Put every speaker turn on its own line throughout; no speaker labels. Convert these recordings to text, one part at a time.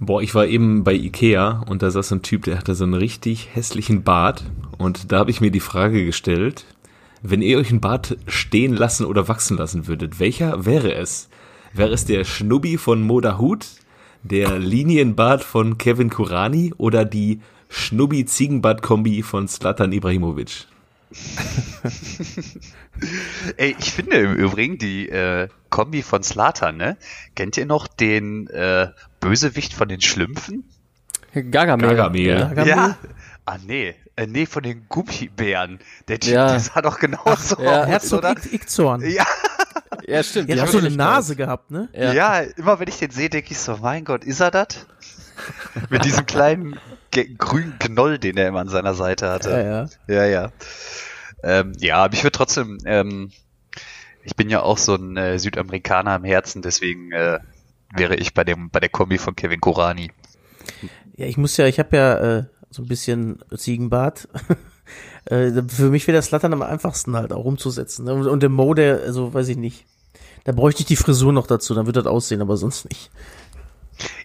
Boah, ich war eben bei Ikea und da saß ein Typ, der hatte so einen richtig hässlichen Bart und da habe ich mir die Frage gestellt, wenn ihr euch einen Bart stehen lassen oder wachsen lassen würdet, welcher wäre es? Wäre es der Schnubbi von Moda Hut, der Linienbart von Kevin Kurani oder die Schnubbi-Ziegenbart-Kombi von Slatan Ibrahimovic?
Ey, ich finde im Übrigen die äh, Kombi von Slatan, ne? Kennt ihr noch den äh, Bösewicht von den Schlümpfen?
Gargamel.
Gargamel.
Gargamel?
Ja. Ah, nee. Äh, nee, von den Gummibären. Der Typ,
Ja.
der sah doch genauso
ja.
aus,
Herzog
oder?
Ikzorn.
Ja,
Ja, stimmt.
Der hat so eine Nase gehabt, ne?
Ja.
ja. immer wenn ich den sehe, denke ich so, mein Gott, ist er das? Mit diesem kleinen grünen Knoll, den er immer an seiner Seite hatte.
Ja, ja.
Ja, ja. Ähm, ja, aber ich würde trotzdem, ähm, ich bin ja auch so ein äh, Südamerikaner im Herzen, deswegen äh, wäre ich bei dem bei der Kombi von Kevin Kurani.
Ja, ich muss ja, ich habe ja äh, so ein bisschen Ziegenbart. äh, für mich wäre das Slattern am einfachsten halt auch umzusetzen. ne? Und, und der Mo, der, also weiß ich nicht. Da bräuchte ich die Frisur noch dazu, dann wird das aussehen, aber sonst nicht.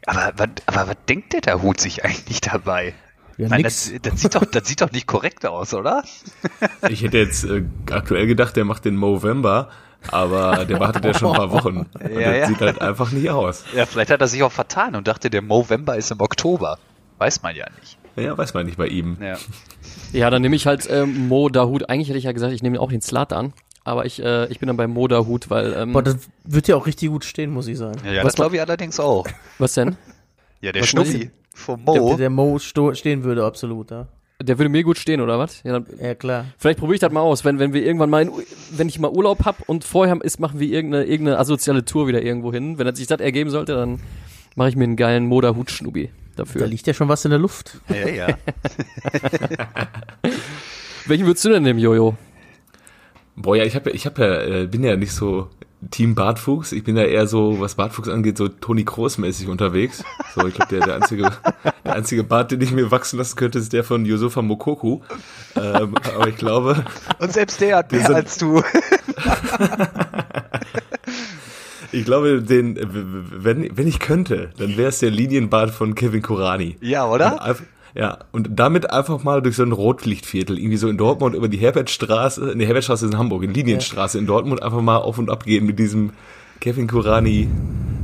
Aber, was- aber was denkt der da Hut sich eigentlich dabei?
Ja,
Nein, das, das, sieht doch, das sieht doch nicht korrekt aus, oder?
Ich hätte jetzt äh, aktuell gedacht, der macht den Movember, aber der wartet ja schon ein paar Wochen. Und
Ja,
das
ja.
sieht halt einfach nicht aus.
Ja, vielleicht hat er sich auch vertan und dachte, der Movember ist im Oktober. Weiß man ja nicht.
Ja, weiß man nicht bei ihm.
Ja.
Ja, dann nehme ich halt ähm, Mo Dahut. Eigentlich hätte ich ja gesagt, ich nehme auch den Slatan. Aber ich, äh, ich bin dann bei Mo Dahut, weil, ähm,
Boah, das wird ja auch richtig gut stehen, muss ich sagen.
Ja,
Was
das glaube ich allerdings auch.
was denn?
Ja, der
Was
Schnuffi vom
Der,
Mo.
der Mo sto stehen würde, absolut, ja.
Der würde mir gut stehen, oder was? Ja, dann,
Ja, klar.
vielleicht probiere ich das mal aus. Wenn, wenn wir irgendwann mal, in, wenn ich mal Urlaub hab und vorher ist, machen wir irgendeine, irgendeine asoziale Tour wieder irgendwo hin. Wenn das sich das ergeben sollte, dann mache ich mir einen geilen Mo Dahut Schnubi
Da
dafür.
liegt ja schon was in der Luft.
Ja, ja.
Welchen würdest du denn nehmen, Jojo?
Boah, ja, ich hab ja, ich hab ja, äh, bin ja nicht so Team Bartfuchs. Ich bin ja eher so, was Bartfuchs angeht, so Toni Kroos mäßig unterwegs. So, ich glaube, der, der einzige, der einzige Bart, den ich mir wachsen lassen könnte, ist der von Yusufa Mokoku. Ähm, aber ich glaube,
Und selbst der hat mehr
sind-
als du.
ich glaube, den, wenn, wenn ich könnte, dann wäre es der Linienbart von Kevin Kurani.
Ja,
Und
oder?
einfach- Ja, und damit einfach mal durch so ein Rotlichtviertel, irgendwie so in Dortmund über die Herbertstraße, ne, Herbertstraße ist in Hamburg, in Linienstraße in Dortmund einfach mal auf und ab gehen mit diesem Kevin Kurani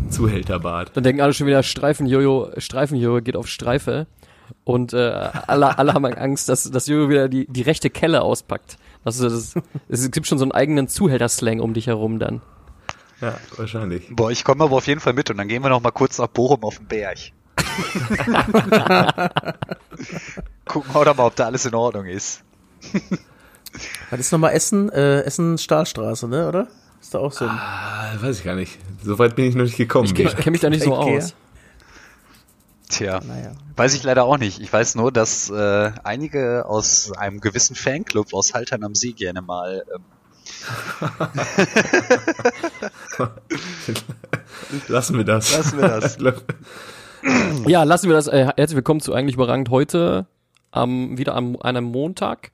Zuhälterbart.
Dann denken alle schon wieder Streifen Jojo, Streifen Jojo geht auf Streife. Und äh, alle, alle haben Angst, dass, dass Jojo wieder die, die rechte Kelle auspackt. Das, ist- das, es gibt schon so einen eigenen Zuhälterslang um dich herum dann.
Ja, wahrscheinlich.
Boah, ich komme aber auf jeden Fall mit und dann gehen wir noch mal kurz nach Bochum auf den Berg. Gucken wir doch mal, ob da alles in Ordnung ist.
Was ist nochmal Essen? Äh, Essen Stahlstraße, ne, oder? Ist da auch so ein.
Ah, weiß ich gar nicht. So weit bin ich noch nicht gekommen.
Ich, ich kenne mich da nicht so
Ikea.
aus.
Tja,
Naja.
weiß ich leider auch nicht. Ich weiß nur, dass äh, einige aus einem gewissen Fanclub aus Haltern am See gerne mal ähm,
Lassen wir das.
Lassen wir das.
Ja, lassen wir das. Äh, herzlich willkommen zu eigentlich überragend heute am wieder am einem Montag.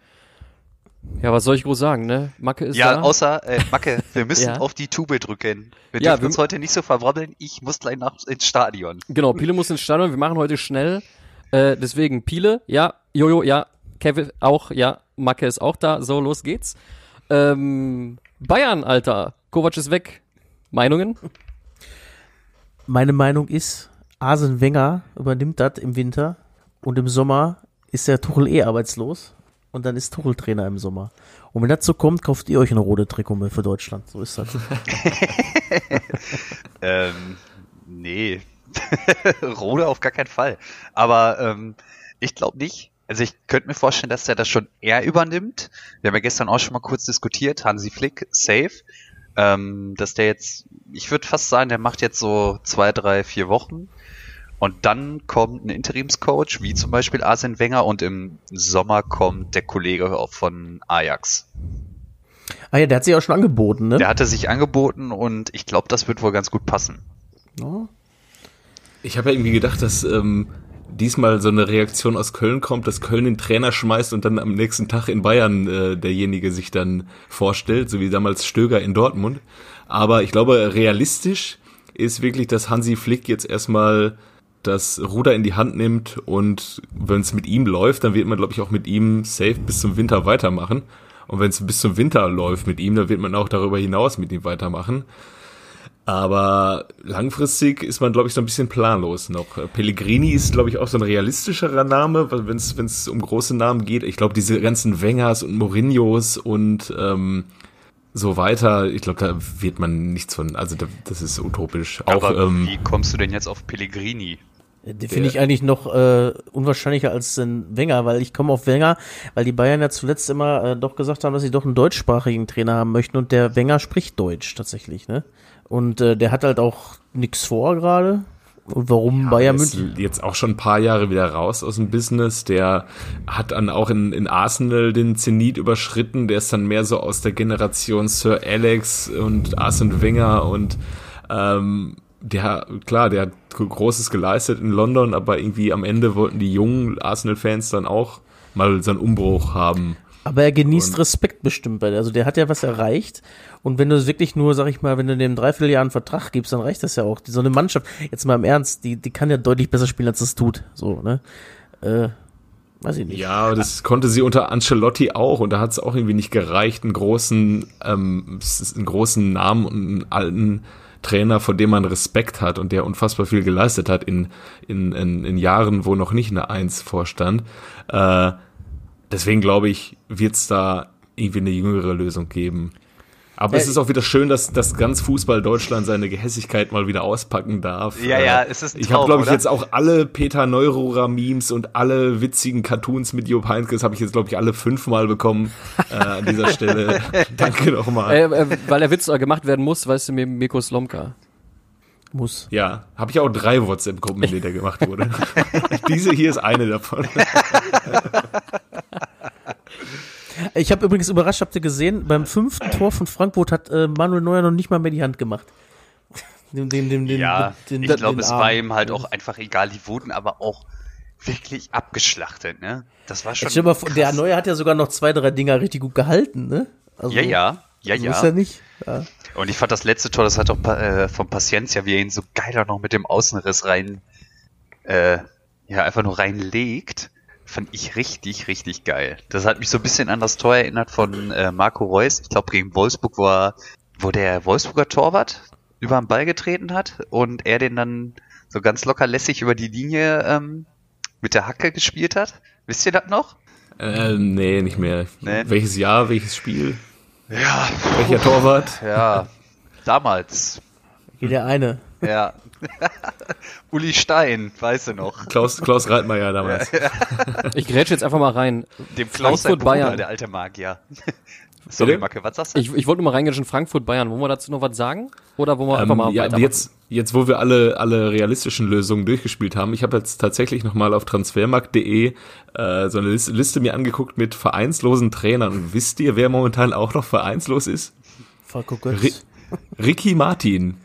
Ja, was soll ich groß sagen, ne? Macke ist
Ja,
da.
außer, äh, Macke, wir müssen
Ja.
auf die Tube drücken. Wir
Ja,
dürfen
wir-
uns heute nicht so verbrabbeln. Ich muss gleich nach ins Stadion.
Genau, Pile muss ins Stadion. Wir machen heute schnell. Äh, deswegen Pile, ja, Jojo, ja, Kevin auch, ja, Macke ist auch da. So, los geht's. Ähm, Bayern, Alter. Kovac ist weg. Meinungen?
Meine Meinung ist, Arsene Wenger übernimmt das im Winter und im Sommer ist der Tuchel eh arbeitslos und dann ist Tuchel Trainer im Sommer. Und wenn das so kommt, kauft ihr euch eine rote Trikot für Deutschland. So ist das.
Ähm, nee. Rode auf gar keinen Fall. Aber ähm, ich glaube nicht. Also ich könnte mir vorstellen, dass er das schon eher übernimmt. Wir haben ja gestern auch schon mal kurz diskutiert. Hansi Flick, safe. Ähm, dass der jetzt, ich würde fast sagen, der macht jetzt so zwei, drei, vier Wochen. Und dann kommt ein Interimscoach, wie zum Beispiel Arsene Wenger, und im Sommer kommt der Kollege von Ajax.
Ah ja, der hat sich auch schon angeboten, ne?
Der hatte sich angeboten und ich glaube, das wird wohl ganz gut passen.
Ja.
Ich habe ja irgendwie gedacht, dass ähm, diesmal so eine Reaktion aus Köln kommt, dass Köln den Trainer schmeißt und dann am nächsten Tag in Bayern äh, derjenige sich dann vorstellt, so wie damals Stöger in Dortmund. Aber ich glaube, realistisch ist wirklich, dass Hansi Flick jetzt erstmal das Ruder in die Hand nimmt und wenn es mit ihm läuft, dann wird man, glaube ich, auch mit ihm safe bis zum Winter weitermachen. Und wenn es bis zum Winter läuft mit ihm, dann wird man auch darüber hinaus mit ihm weitermachen. Aber langfristig ist man, glaube ich, so ein bisschen planlos noch. Pellegrini ist, glaube ich, auch so ein realistischerer Name, wenn es um große Namen geht. Ich glaube, diese ganzen Wengers und Mourinhos und ähm, so weiter, ich glaube, da wird man nichts von, also da, das ist utopisch. Auch,
Aber
ähm,
wie kommst du denn jetzt auf Pellegrini?
Den finde ich eigentlich noch äh, unwahrscheinlicher als den Wenger, weil ich komme auf Wenger, weil die Bayern ja zuletzt immer äh, doch gesagt haben, dass sie doch einen deutschsprachigen Trainer haben möchten und der Wenger spricht Deutsch tatsächlich, ne? Und äh, der hat halt auch nix vor gerade. Und warum Bayern
ist
München?
jetzt auch schon ein paar Jahre wieder raus aus dem Business. Der hat dann auch in, in Arsenal den Zenit überschritten. Der ist dann mehr so aus der Generation Sir Alex und Arsene Wenger und ähm, der, klar, der hat Großes geleistet in London, aber irgendwie am Ende wollten die jungen Arsenal-Fans dann auch mal so einen Umbruch haben.
Aber er genießt
Und-
Respekt bestimmt bei der. Also der hat ja was erreicht. Und wenn du es wirklich nur, sag ich mal, wenn du dem Dreivierteljahr einen Vertrag gibst, dann reicht das ja auch. Die, so eine Mannschaft, jetzt mal im Ernst, die, die kann ja deutlich besser spielen, als es tut. So, ne? Äh, weiß ich nicht.
Ja, das konnte sie unter Ancelotti auch und da hat es auch irgendwie nicht gereicht, einen großen, ähm, einen großen Namen und einen alten Trainer, vor dem man Respekt hat und der unfassbar viel geleistet hat in, in, in, in Jahren, wo noch nicht eine Eins vorstand. Äh, deswegen glaube ich, wird es da irgendwie eine jüngere Lösung geben. Aber es
Äh,
ist auch wieder schön, dass, dass ganz Fußball Deutschland seine Gehässigkeit mal wieder auspacken darf.
Ja,
Äh,
ja, es ist ein
Ich habe, glaube ich,
oder?
jetzt auch alle Peter Neururer Memes und alle witzigen Cartoons mit Jupp Heynckes habe ich jetzt, glaube ich, alle fünfmal bekommen äh, an dieser Stelle. Danke nochmal.
Äh, äh, weil der Witz gemacht werden muss, weißt du, mir Mirko Slomka.
Muss.
Ja, habe ich auch drei WhatsApp-Gruppen, in denen der gemacht wurde. Diese hier ist eine davon.
Ich habe übrigens überrascht, habt ihr gesehen, beim fünften Tor von Frankfurt hat äh, Manuel Neuer noch nicht mal mehr die Hand gemacht. Den, den, den, den,
Ja,
den,
ich glaube, es
Arm.
war ihm halt auch einfach egal. Die wurden aber auch wirklich abgeschlachtet, ne? Das war schon.
Dir mal der. Neuer hat ja sogar noch zwei, drei Dinger richtig gut gehalten, ne? Also,
Ja, ja, ja,
so
ja.
Ist ja nicht. Ja.
Und ich fand das letzte Tor, das hat auch äh, von Paciencia, wie er ihn so geil auch noch mit dem Außenriss rein, äh, ja, einfach nur reinlegt, fand ich richtig, richtig geil. Das hat mich so ein bisschen an das Tor erinnert von äh, Marco Reus, ich glaube gegen Wolfsburg, wo, er, wo der Wolfsburger Torwart über den Ball getreten hat und er den dann so ganz locker lässig über die Linie ähm, mit der Hacke gespielt hat. Wisst ihr das noch?
Äh, nee, nicht mehr.
Nee.
Welches Jahr, welches Spiel?
Ja,
Welcher Torwart?
ja, damals.
Hier der eine.
Ja. Uli Stein, weißt du noch.
Klaus, Klaus Reitmeier damals.
Ich grätsche jetzt einfach mal rein.
Dem Klaus
Frankfurt,
Bruder,
Bayern.
der alte Magier. Sorry? Macke, was sagst du?
Ich, ich wollte nur mal reingehen, Frankfurt, Bayern. Wollen wir dazu noch was sagen? Oder wollen wir einfach
Ähm,
mal
ja,
weitermachen?
jetzt, jetzt, wo wir alle, alle realistischen Lösungen durchgespielt haben, ich habe jetzt tatsächlich nochmal auf transfermarkt.de äh, so eine Liste, Liste mir angeguckt mit vereinslosen Trainern. Und wisst ihr, wer momentan auch noch vereinslos ist?
Falco Götz.
Ricky Martin.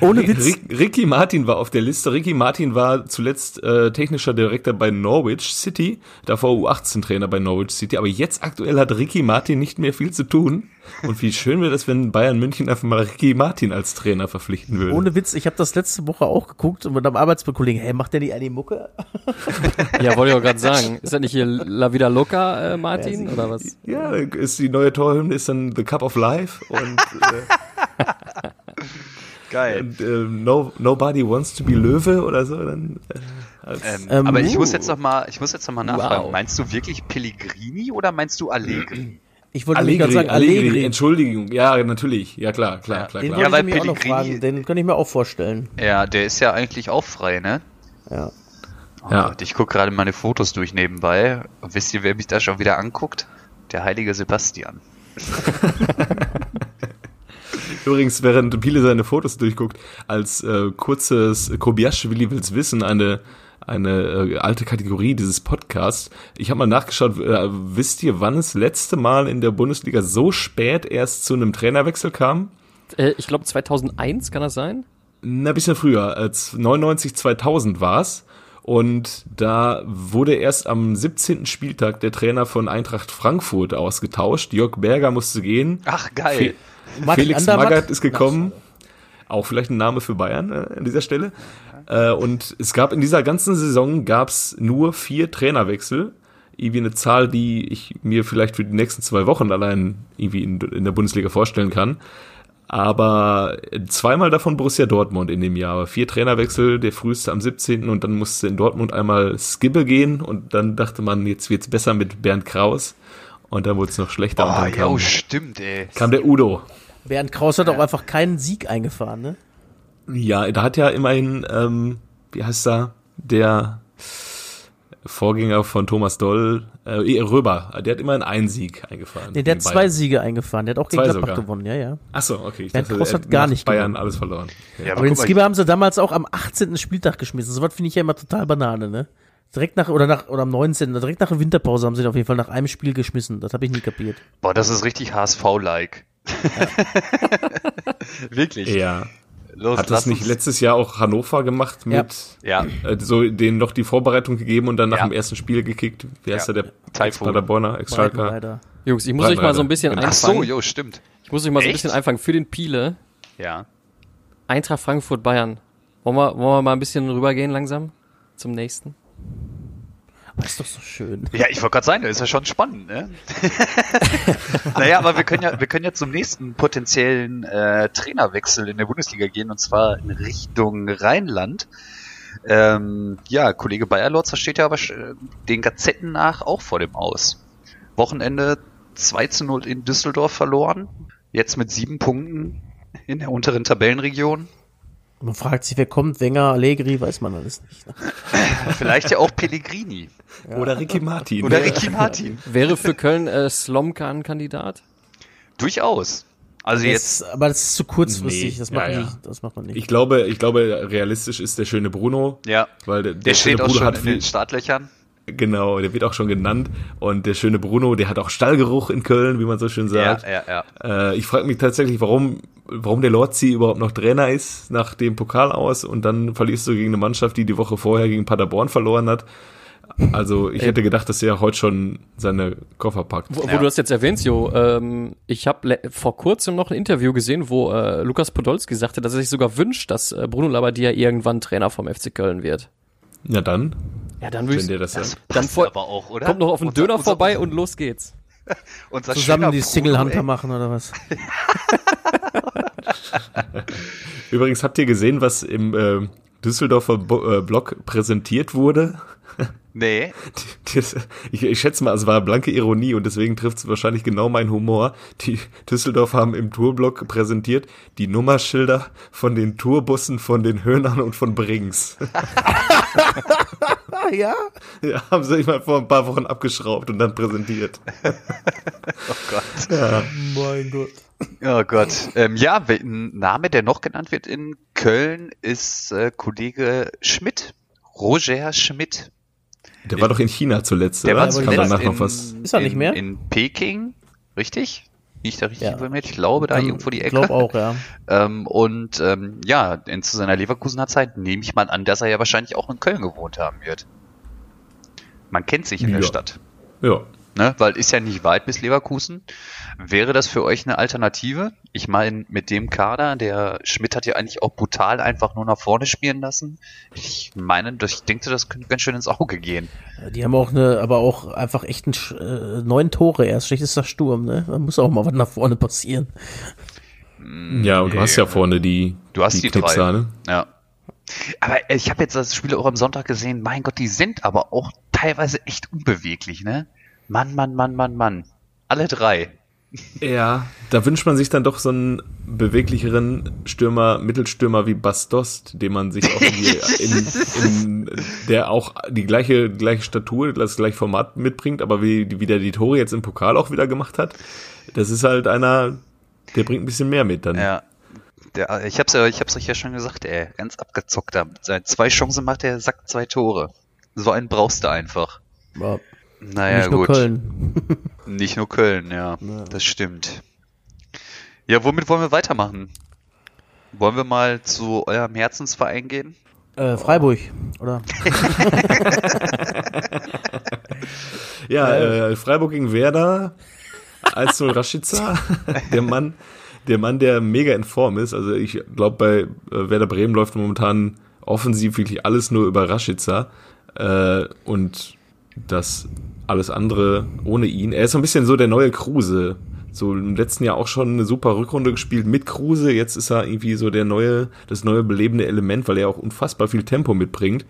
Ohne Witz.
Rick, Ricky Martin war auf der Liste. Ricky Martin war zuletzt äh, technischer Direktor bei Norwich City, davor U18-Trainer bei Norwich City. Aber jetzt aktuell hat Ricky Martin nicht mehr viel zu tun. Und wie schön wäre das, wenn Bayern München einfach mal Ricky Martin als Trainer verpflichten würde.
Ohne Witz, ich habe das letzte Woche auch geguckt und mit einem Arbeitskollegen, hey, macht der nicht eine Mucke?
Ja, wollte ich auch gerade sagen. Ist das nicht hier La Vida Loca, äh, Martin? oder was?
Ja, ist die neue Torhymne ist dann The Cup of Life und äh,
Geil.
und, äh, no, Nobody Wants to be Löwe oder so. Dann, äh,
Ähm,
Ähm,
aber ich
uh.
muss jetzt noch mal, ich muss jetzt noch mal nachfragen.
Wow.
Meinst du wirklich Pellegrini oder meinst du Allegri?
Ich wollte
Allegri,
gerade sagen,
Allegri,
Allegri.
Entschuldigung, ja, natürlich, ja klar, klar,
Ja,
klar,
Den
klar.
Ja, weil
ich mich auch noch fragen, den kann ich mir auch vorstellen.
Ja, der ist ja eigentlich auch frei, ne?
Ja.
Oh
Ja.
Gott, ich gucke gerade meine Fotos durch nebenbei. Und wisst ihr, wer mich da schon wieder anguckt? Der heilige Sebastian.
Übrigens, während Piele seine Fotos durchguckt, als äh, kurzes Kobiaschwili will's wissen, eine eine äh, alte Kategorie dieses Podcasts. Ich habe mal nachgeschaut, äh, wisst ihr, wann es letzte Mal in der Bundesliga so spät erst zu einem Trainerwechsel kam?
Äh, ich glaube 2001, kann das sein?
Na, bisschen früher, als 99, 2000 war's. Und da wurde erst am 17. Spieltag der Trainer von Eintracht Frankfurt ausgetauscht. Jörg Berger musste gehen.
Ach, geil.
Martin
Felix
Andermatt?
Magath ist gekommen. Auch vielleicht ein Name für Bayern äh, an dieser Stelle. Äh, und es gab in dieser ganzen Saison gab's nur vier Trainerwechsel. Irgendwie eine Zahl, die ich mir vielleicht für die nächsten zwei Wochen allein irgendwie in, in der Bundesliga vorstellen kann. Aber zweimal davon Borussia Dortmund in dem Jahr. Aber vier Trainerwechsel, der früheste am 17. und dann musste in Dortmund einmal Skibbe gehen und dann dachte man, jetzt wird's besser mit Bernd Kraus. Und dann wurde es noch schlechter und dann
ja,
kam,
oh, stimmt, ey.
kam der Udo.
Bernd Kraus hat auch einfach keinen Sieg eingefahren, ne?
Ja, da hat ja immerhin, ähm, wie heißt er, der Vorgänger von Thomas Doll, äh, Röber, der hat immerhin einen Sieg eingefahren.
Nee, der hat zwei
Bayern.
Siege eingefahren. Der hat auch gegen
Zwei
Gladbach
sogar.
gewonnen, ja, ja.
Ach so, okay. Ich
Bernd
dachte,
Kraus hat gar nicht
Bayern
gewonnen.
alles verloren.
Ja,
Aber den
guck mal,
Skipper haben sie damals auch am 18. Spieltag geschmissen. So was finde ich ja immer total Banane, ne? Direkt nach, oder nach, oder am 19., direkt nach der Winterpause haben sie ihn auf jeden Fall nach einem Spiel geschmissen. Das habe ich nie kapiert.
Boah, das ist richtig HSV-like. Wirklich.
Ja.
Los,
Hat das nicht
uns-
letztes Jahr auch Hannover gemacht
Ja.
mit
Ja,
äh, so denen noch die Vorbereitung gegeben und dann nach
Ja.
dem ersten Spiel gekickt? Wie heißt
Ja.
er, der
Taifun.
Paderborner?
Breitenreiter.
Jungs, ich muss euch mal so ein bisschen
Ach so,
einfangen.
jo, stimmt.
Ich muss euch mal so ein
Echt?
bisschen einfangen für den Piele.
Ja.
Eintracht Frankfurt Bayern. Wollen wir, wollen wir mal ein bisschen rübergehen langsam zum nächsten?
Aber ist doch so schön.
Ja, ich wollte gerade sagen, das ist ja schon spannend, ne? naja, aber wir können ja, wir können ja zum nächsten potenziellen äh, Trainerwechsel in der Bundesliga gehen, und zwar in Richtung Rheinland. Ähm, ja, Kollege Bayerlotzer steht ja aber den Gazetten nach auch vor dem Aus. Wochenende 2 zu 0 in Düsseldorf verloren. Jetzt mit sieben Punkten in der unteren Tabellenregion.
Man fragt sich, wer kommt, Wenger, Allegri, weiß man alles nicht. ne?
Vielleicht ja auch Pellegrini
Oder Ricky Martin.
oder Ricky Martin.
Wäre für Köln äh, Slomka ein Kandidat?
Durchaus. Also jetzt
Das, aber das ist zu kurzfristig.
Nee,
Das, macht
ja, ja.
Nicht, das macht man nicht.
Ich glaube, ich glaube, realistisch ist der schöne Bruno,
Ja,
weil der,
der
schöne
steht auch
Bruno
schon
hat
in
viel,
den Startlöchern.
Genau, der wird auch schon genannt und der schöne Bruno, der hat auch Stallgeruch in Köln, wie man so schön
Ja,
sagt.
ja, ja.
Äh, ich frage mich tatsächlich, warum, warum der Lorzi überhaupt noch Trainer ist nach dem Pokal aus und dann verlierst du gegen eine Mannschaft, die die Woche vorher gegen Paderborn verloren hat. Also ich hätte gedacht, dass er heute schon seine Koffer packt.
Wo, wo
Ja.
du das jetzt erwähnst, Jo, ähm, ich habe vor kurzem noch ein Interview gesehen, wo äh, Lukas Podolski sagte, dass er sich sogar wünscht, dass äh, Bruno Labbadia irgendwann Trainer vom FC Köln wird.
Ja dann,
Ja, dann würde ich,
das
Das.
Dann
passt
voll-
aber auch, oder?
kommt noch auf den
Unser-
Döner
unser-
vorbei und los geht's.
unser
Zusammen die
Bruno,
Single Hunter
ey.
machen oder was?
Übrigens habt ihr gesehen, was im äh, Düsseldorfer Bo äh, Blog präsentiert wurde?
Nee,
Das, ich, ich schätze mal, es war blanke Ironie und deswegen trifft es wahrscheinlich genau meinen Humor. Die Düsseldorf haben im Tourblock präsentiert die Nummerschilder von den Tourbussen von den Höhnern und von Brings.
Ja?
Ja, haben sie mal vor ein paar Wochen abgeschraubt und dann präsentiert.
oh Gott.
Mein Gott.
Oh Gott. Ähm, ja, ein Name, der noch genannt wird in Köln, ist äh, Kollege Schmidt. Roger Schmidt.
Der war doch in China zuletzt,
Der
oder?
war
zuletzt
danach
in,
noch was.
Ist er nicht
in,
mehr?
In Peking, richtig? Bin ich da richtig
Ja.
informiert? Ich glaube, da irgendwo die
Ich
Ecke.
glaube auch, ja.
Ähm, und ähm, ja, in, zu seiner Leverkusener Zeit nehme ich mal an, dass er ja wahrscheinlich auch in Köln gewohnt haben wird. Man kennt sich in der
Ja.
Stadt.
Ja.
Ne? Weil ist ja nicht weit bis Leverkusen. Wäre das für euch eine Alternative? Ich meine, mit dem Kader, der Schmidt hat ja eigentlich auch brutal einfach nur nach vorne spielen lassen. Ich meine, das- ich denke, das könnte ganz schön ins Auge gehen.
Die haben auch eine, aber auch einfach echt einen, äh, neun Tore erst. Schlechtester Sturm, ne? Da muss auch mal was nach vorne passieren.
Ja, und du hast ja vorne die,
Du hast die,
Knipser,
drei.
ne?
Ja. Aber ich habe jetzt das Spiel auch am Sonntag gesehen. Mein Gott, die sind aber auch teilweise echt unbeweglich, ne? Mann, Mann, Mann, Mann, Mann. Alle drei.
Ja, da wünscht man sich dann doch so einen beweglicheren Stürmer, Mittelstürmer wie Bastost, den man sich auch irgendwie in, in, der auch die gleiche, gleiche Statur, das gleiche Format mitbringt, aber wie, wie der die Tore jetzt im Pokal auch wieder gemacht hat, das ist halt einer, der bringt ein bisschen mehr mit dann.
Ja. Der, ich hab's ja, ich hab's euch ja schon gesagt, ey, ganz abgezockt da. Seit zwei Chancen macht er, sagt zwei Tore. So einen brauchst du einfach.
Aber
Naja,
nicht nur
gut.
Köln.
Nicht nur Köln, ja,
Ja.
das stimmt. Ja, womit wollen wir weitermachen? Wollen wir mal zu eurem Herzensverein gehen?
Äh, Freiburg, oder?
Ja, äh, Freiburg gegen Werder, 1-0 Rashica, der Mann, der Mann, der mega in Form ist. Also ich glaube, bei äh, Werder Bremen läuft momentan offensiv wirklich alles nur über Rashica äh, und das alles andere ohne ihn. Er ist so ein bisschen so der neue Kruse. So im letzten Jahr auch schon eine super Rückrunde gespielt mit Kruse. Jetzt ist er irgendwie so der neue, das neue belebende Element, weil er auch unfassbar viel Tempo mitbringt.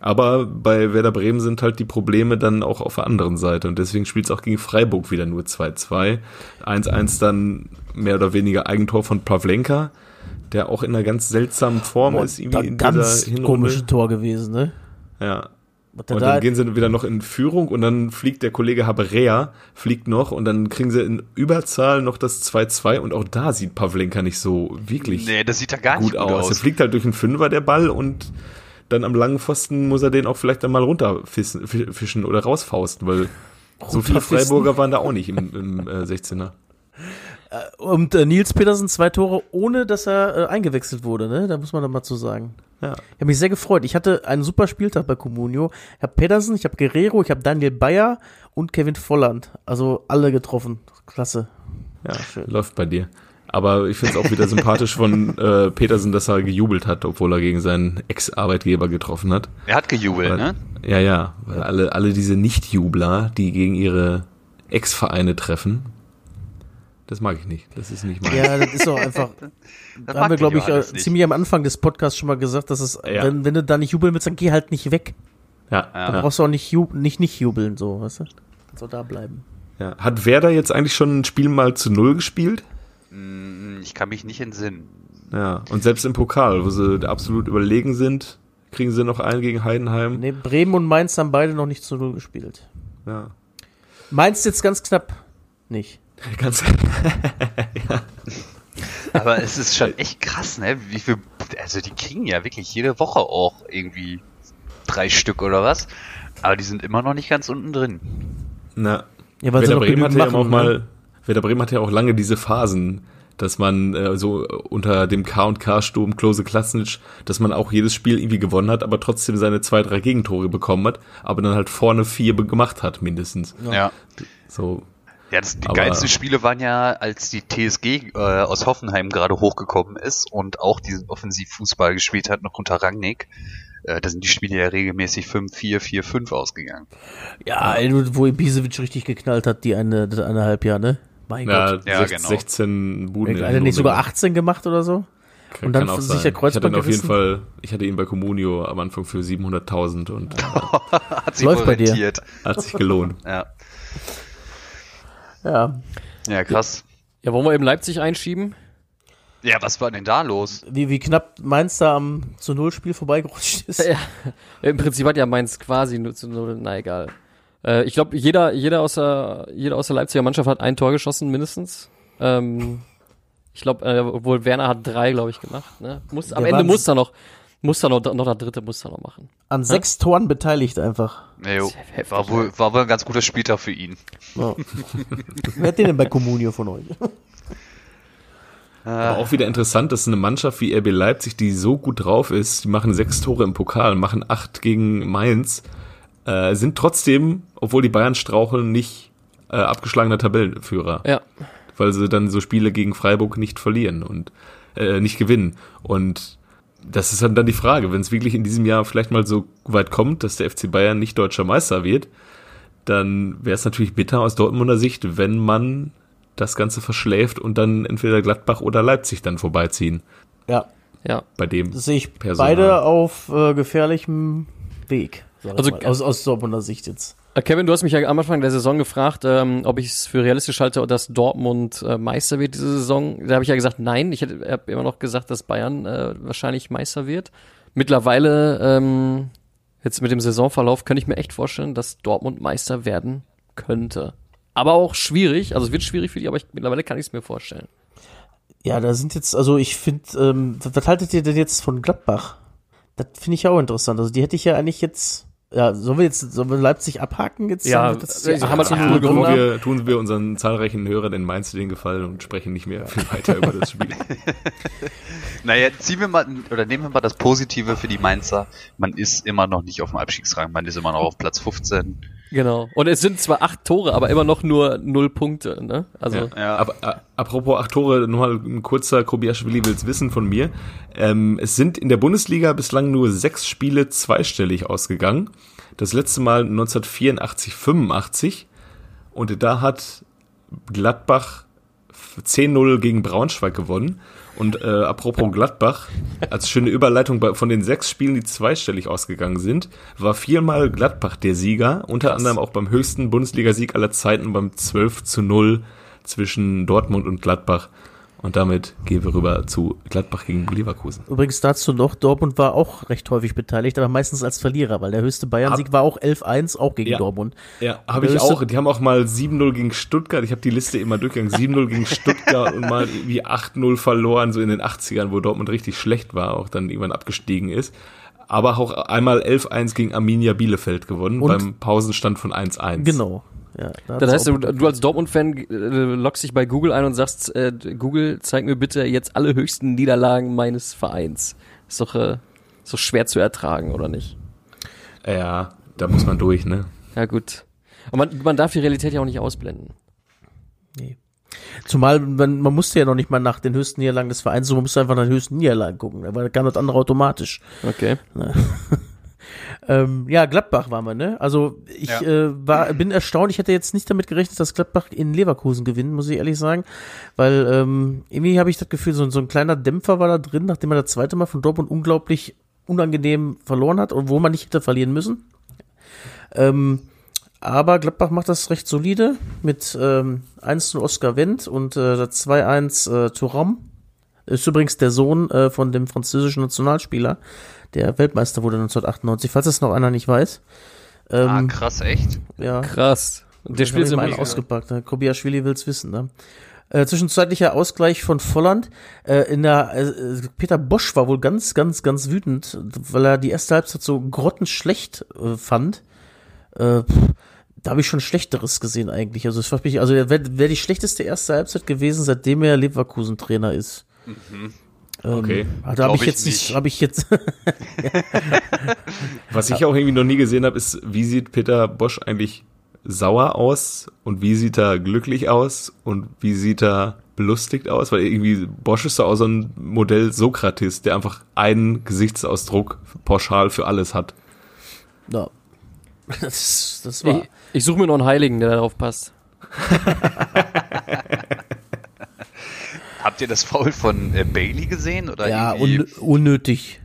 Aber bei Werder Bremen sind halt die Probleme dann auch auf der anderen Seite und deswegen spielt es auch gegen Freiburg wieder nur 2-2. 1-1 dann mehr oder weniger Eigentor von Pavlenka, der auch in einer ganz seltsamen Form
Boah,
ist.
da
Irgendwie in
ganz
dieser Hinrunde.
komische Tor gewesen, ne?
Ja, und
da-
dann gehen sie wieder noch in Führung und dann fliegt der Kollege Haberea, fliegt noch und dann kriegen sie in Überzahl noch das 2-2 und auch da sieht Pavlenka nicht so wirklich
Nee, das sieht ja gar
gut,
nicht gut
aus.
aus.
Er fliegt halt durch den Fünfer der Ball und dann am langen Pfosten muss er den auch vielleicht einmal runterfischen fischen oder rausfausten, weil so viele? Freiburger waren da auch nicht im, im äh, 16er.
Und äh, Nils Petersen zwei Tore, ohne dass er äh, eingewechselt wurde, ne? Da muss man dann mal zu sagen.
Ja.
Ich habe mich sehr gefreut. Ich hatte einen super Spieltag bei Comunio. Ich habe Pedersen, ich habe Guerrero, ich habe Daniel Bayer und Kevin Volland. Also alle getroffen. Klasse.
Ja,
Schön.
läuft bei dir. Aber ich finde es auch wieder sympathisch von äh, Petersen, dass er gejubelt hat, obwohl er gegen seinen Ex-Arbeitgeber getroffen hat.
Er hat gejubelt,
Weil-
ne?
Ja, ja, weil alle, alle diese Nicht-Jubler, die gegen ihre Ex-Vereine treffen, das mag ich nicht. Das ist nicht mein.
Ja, das ist auch einfach.
Das
Da haben wir, glaube ich, äh, ziemlich am Anfang des Podcasts schon mal gesagt, dass es,
Ja.
wenn, wenn du da nicht jubeln willst, dann geh halt nicht weg.
Ja,
Ja.
ja,
Brauchst du auch nicht, jub nicht, nicht jubeln, so, weißt du? Kannst auch da bleiben.
ja. Hat Werder jetzt eigentlich schon ein Spiel mal zu Null gespielt?
Hm, Ich kann mich nicht entsinnen.
Ja, und selbst im Pokal, wo sie absolut überlegen sind, kriegen sie noch einen gegen Heidenheim.
Nee, Bremen und Mainz haben beide noch nicht zu Null gespielt.
Ja,
Mainz jetzt ganz knapp nicht.
ganz.
Aber es ist schon echt krass, ne? Wie viel, also die kriegen ja wirklich jede Woche auch irgendwie drei Stück oder was. Aber die sind immer noch nicht ganz unten drin.
Na,
Ja, weil
Werder Bremen hatte ja auch
machen,
mal,
ne?
Werder Bremen hatte ja auch lange diese Phasen, dass man äh, so unter dem K&K-Sturm Klose Klasnic, dass man auch jedes Spiel irgendwie gewonnen hat, aber trotzdem seine zwei, drei Gegentore bekommen hat, aber dann halt vorne vier gemacht hat, mindestens.
Ja.
So,
Ja, das, die
Aber-
geilsten Spiele waren ja, als die TSG äh, aus Hoffenheim gerade hochgekommen ist und auch diesen Offensivfußball gespielt hat, noch unter Rangnick. Äh, da sind die Spiele ja regelmäßig 5-4, 4-5 ausgegangen.
Ja, wo Ibisevic richtig geknallt hat, die eine, das eineinhalb Jahr, ne? Mein
ja,
Gott.
Ja,
16,
genau.
16 Buden.
Hat er nicht sogar 18 gemacht oder so?
Kann,
und dann
kann auch
sich
sein.
der Kreuzband
Ich hatte ihn auf jeden? Fall, ich hatte ihn bei Comunio am Anfang für 700.000 und äh,
Hat sich
Läuft bei dir.
orientiert.
hat sich gelohnt.
Ja.
Ja.
ja, krass.
Ja, wollen wir eben Leipzig einschieben?
Ja, was war denn da los?
Wie, wie knapp Mainz da am zu Null Spiel vorbeigerutscht ist.
Ja, im Prinzip hat ja Mainz quasi nur zu null, na egal. Äh, ich glaube, jeder, jeder aus der, jeder aus der Leipziger Mannschaft hat ein Tor geschossen, mindestens. Ähm, ich glaube, äh, obwohl Werner hat drei, glaube ich, gemacht. Ne? Muss, am
Der
Ende muss er noch, muss er noch, noch der dritte muss er noch machen.
An sechs Toren beteiligt einfach.
Nee, jo,
heftig,
war, wohl, war wohl ein ganz guter Spieltag für ihn.
Ja. Wer hat den denn bei Comunio von euch?
Aber auch wieder interessant, dass eine Mannschaft wie RB Leipzig, die so gut drauf ist, die machen sechs Tore im Pokal, machen acht gegen Mainz, äh, sind trotzdem, obwohl die Bayern straucheln, nicht äh, abgeschlagener Tabellenführer,
Ja,
weil sie dann so Spiele gegen Freiburg nicht verlieren und äh, nicht gewinnen. Und das ist dann, die Frage, wenn es wirklich in diesem Jahr vielleicht mal so weit kommt, dass der FC Bayern nicht deutscher Meister wird, dann wäre es natürlich bitter aus Dortmunder Sicht, wenn man das Ganze verschläft und dann entweder Gladbach oder Leipzig dann vorbeiziehen.
Ja,
ja.
Bei dem.
sehe ich
Personal.
beide auf äh, gefährlichem Weg.
Also-
aus, aus Dortmunder Sicht jetzt.
Äh, Kevin, du hast mich ja am Anfang der Saison gefragt, ähm, ob ich es für realistisch halte, dass Dortmund äh, Meister wird diese Saison. Da habe ich ja gesagt, nein. Ich habe immer noch gesagt, dass Bayern äh, wahrscheinlich Meister wird. Mittlerweile, ähm, jetzt mit dem Saisonverlauf, könnte ich mir echt vorstellen, dass Dortmund Meister werden könnte. Aber auch schwierig, also es wird schwierig für die, aber ich, mittlerweile kann ich es mir vorstellen.
Ja, da sind jetzt, also ich finde, ähm, was, was haltet ihr denn jetzt von Gladbach? Das finde ich auch interessant. Also die hätte ich ja eigentlich jetzt, ja, sollen wir jetzt, sollen wir Leipzig abhaken jetzt?
Ja,
das die
haben wir
18
zu null
Null
Tun wir, tun wir unseren zahlreichen Hörern in Mainz den Gefallen und sprechen nicht mehr viel weiter über das Spiel.
Naja, ziehen wir mal, oder nehmen wir mal das Positive für die Mainzer. Man ist immer noch nicht auf dem Abstiegsrang, man ist immer noch auf Platz 15.
Genau. Und es sind zwar acht Tore, aber immer noch nur null Punkte, ne? Also,
Ja.
Aber, äh, apropos acht Tore, nochmal ein kurzer Kobiaschwili will's wissen von mir. Ähm, es sind in der Bundesliga bislang nur sechs Spiele zweistellig ausgegangen. Das letzte Mal 1984, 85. Und da hat Gladbach 10-0 gegen Braunschweig gewonnen. Und äh, apropos Gladbach, als schöne Überleitung bei, von den sechs Spielen, die zweistellig ausgegangen sind, war viermal Gladbach der Sieger, unter anderem auch beim höchsten Bundesligasieg aller Zeiten beim 12 zu 0 zwischen Dortmund und Gladbach. Und damit gehen wir rüber zu Gladbach gegen Leverkusen.
Übrigens dazu noch, Dortmund war auch recht häufig beteiligt, aber meistens als Verlierer, weil der höchste Bayern-Sieg war auch 11-1, auch gegen
Ja.
Dortmund.
Ja, habe ich auch. Die haben auch mal 7-0 gegen Stuttgart. Ich habe die Liste immer durchgegangen. 7-0 gegen Stuttgart und mal irgendwie 8-0 verloren, so in den 80ern, wo Dortmund richtig schlecht war, auch dann irgendwann abgestiegen ist. Aber auch einmal 11-1 gegen Arminia Bielefeld gewonnen,
Und-
beim Pausenstand von 1-1.
Genau. Ja, da
das heißt, du, du als Dortmund-Fan äh, loggst dich bei Google ein und sagst, äh, Google, zeig mir bitte jetzt alle höchsten Niederlagen meines Vereins. Ist doch, äh, ist doch schwer zu ertragen, oder nicht?
Ja, da muss man durch, ne?
Ja, gut. Und man, man darf die Realität ja auch nicht ausblenden.
Nee. Zumal man, man musste ja noch nicht mal nach den höchsten Niederlagen des Vereins, so man musste einfach nach den höchsten Niederlagen gucken. Da war- kam das andere automatisch.
Okay.
Ähm, ja, Gladbach waren wir, ne? Also ich
Ja.
äh, war, bin erstaunt. Ich hätte jetzt nicht damit gerechnet, dass Gladbach in Leverkusen gewinnt, muss ich ehrlich sagen. Weil ähm, irgendwie habe ich das Gefühl, so, so ein kleiner Dämpfer war da drin, nachdem er das zweite Mal von Dortmund unglaublich unangenehm verloren hat und wo man nicht hätte verlieren müssen. Ähm, aber Gladbach macht das recht solide mit ähm, 1 zu Oscar Wendt und äh, das 2-1 äh, Thuram. Ist übrigens der Sohn äh, von dem französischen Nationalspieler, der Weltmeister wurde 1998, falls das noch einer nicht weiß. Ähm,
Ah, krass, echt?
ja.
Krass. Und der spielt
hab
im
mal einen ausgepackt. Ne? Kobiaschwili will's wissen. Ne? Äh, zwischenzeitlicher Ausgleich von Volland. Äh, in der äh, Peter Bosch war wohl ganz, ganz, ganz wütend, weil er die erste Halbzeit so grottenschlecht äh, fand. Äh, pff, da habe ich schon Schlechteres gesehen eigentlich. Also es mich, also wäre wär die schlechteste erste Halbzeit gewesen, seitdem er Leverkusen-Trainer ist. Ähm,
Okay.
Da habe ich jetzt nicht, habe ich jetzt.
Was ich auch irgendwie noch nie gesehen habe, ist, wie sieht Peter Bosch eigentlich sauer aus und wie sieht er glücklich aus und wie sieht er belustigt aus? Weil irgendwie Bosch ist so auch so ein Modell Sokrates, der einfach einen Gesichtsausdruck pauschal für alles hat.
ja. Das, das war.
Ich, ich suche mir noch einen Heiligen, der darauf passt.
Habt ihr das Foul von äh, Bailey gesehen? Oder
Ja, un unnötig.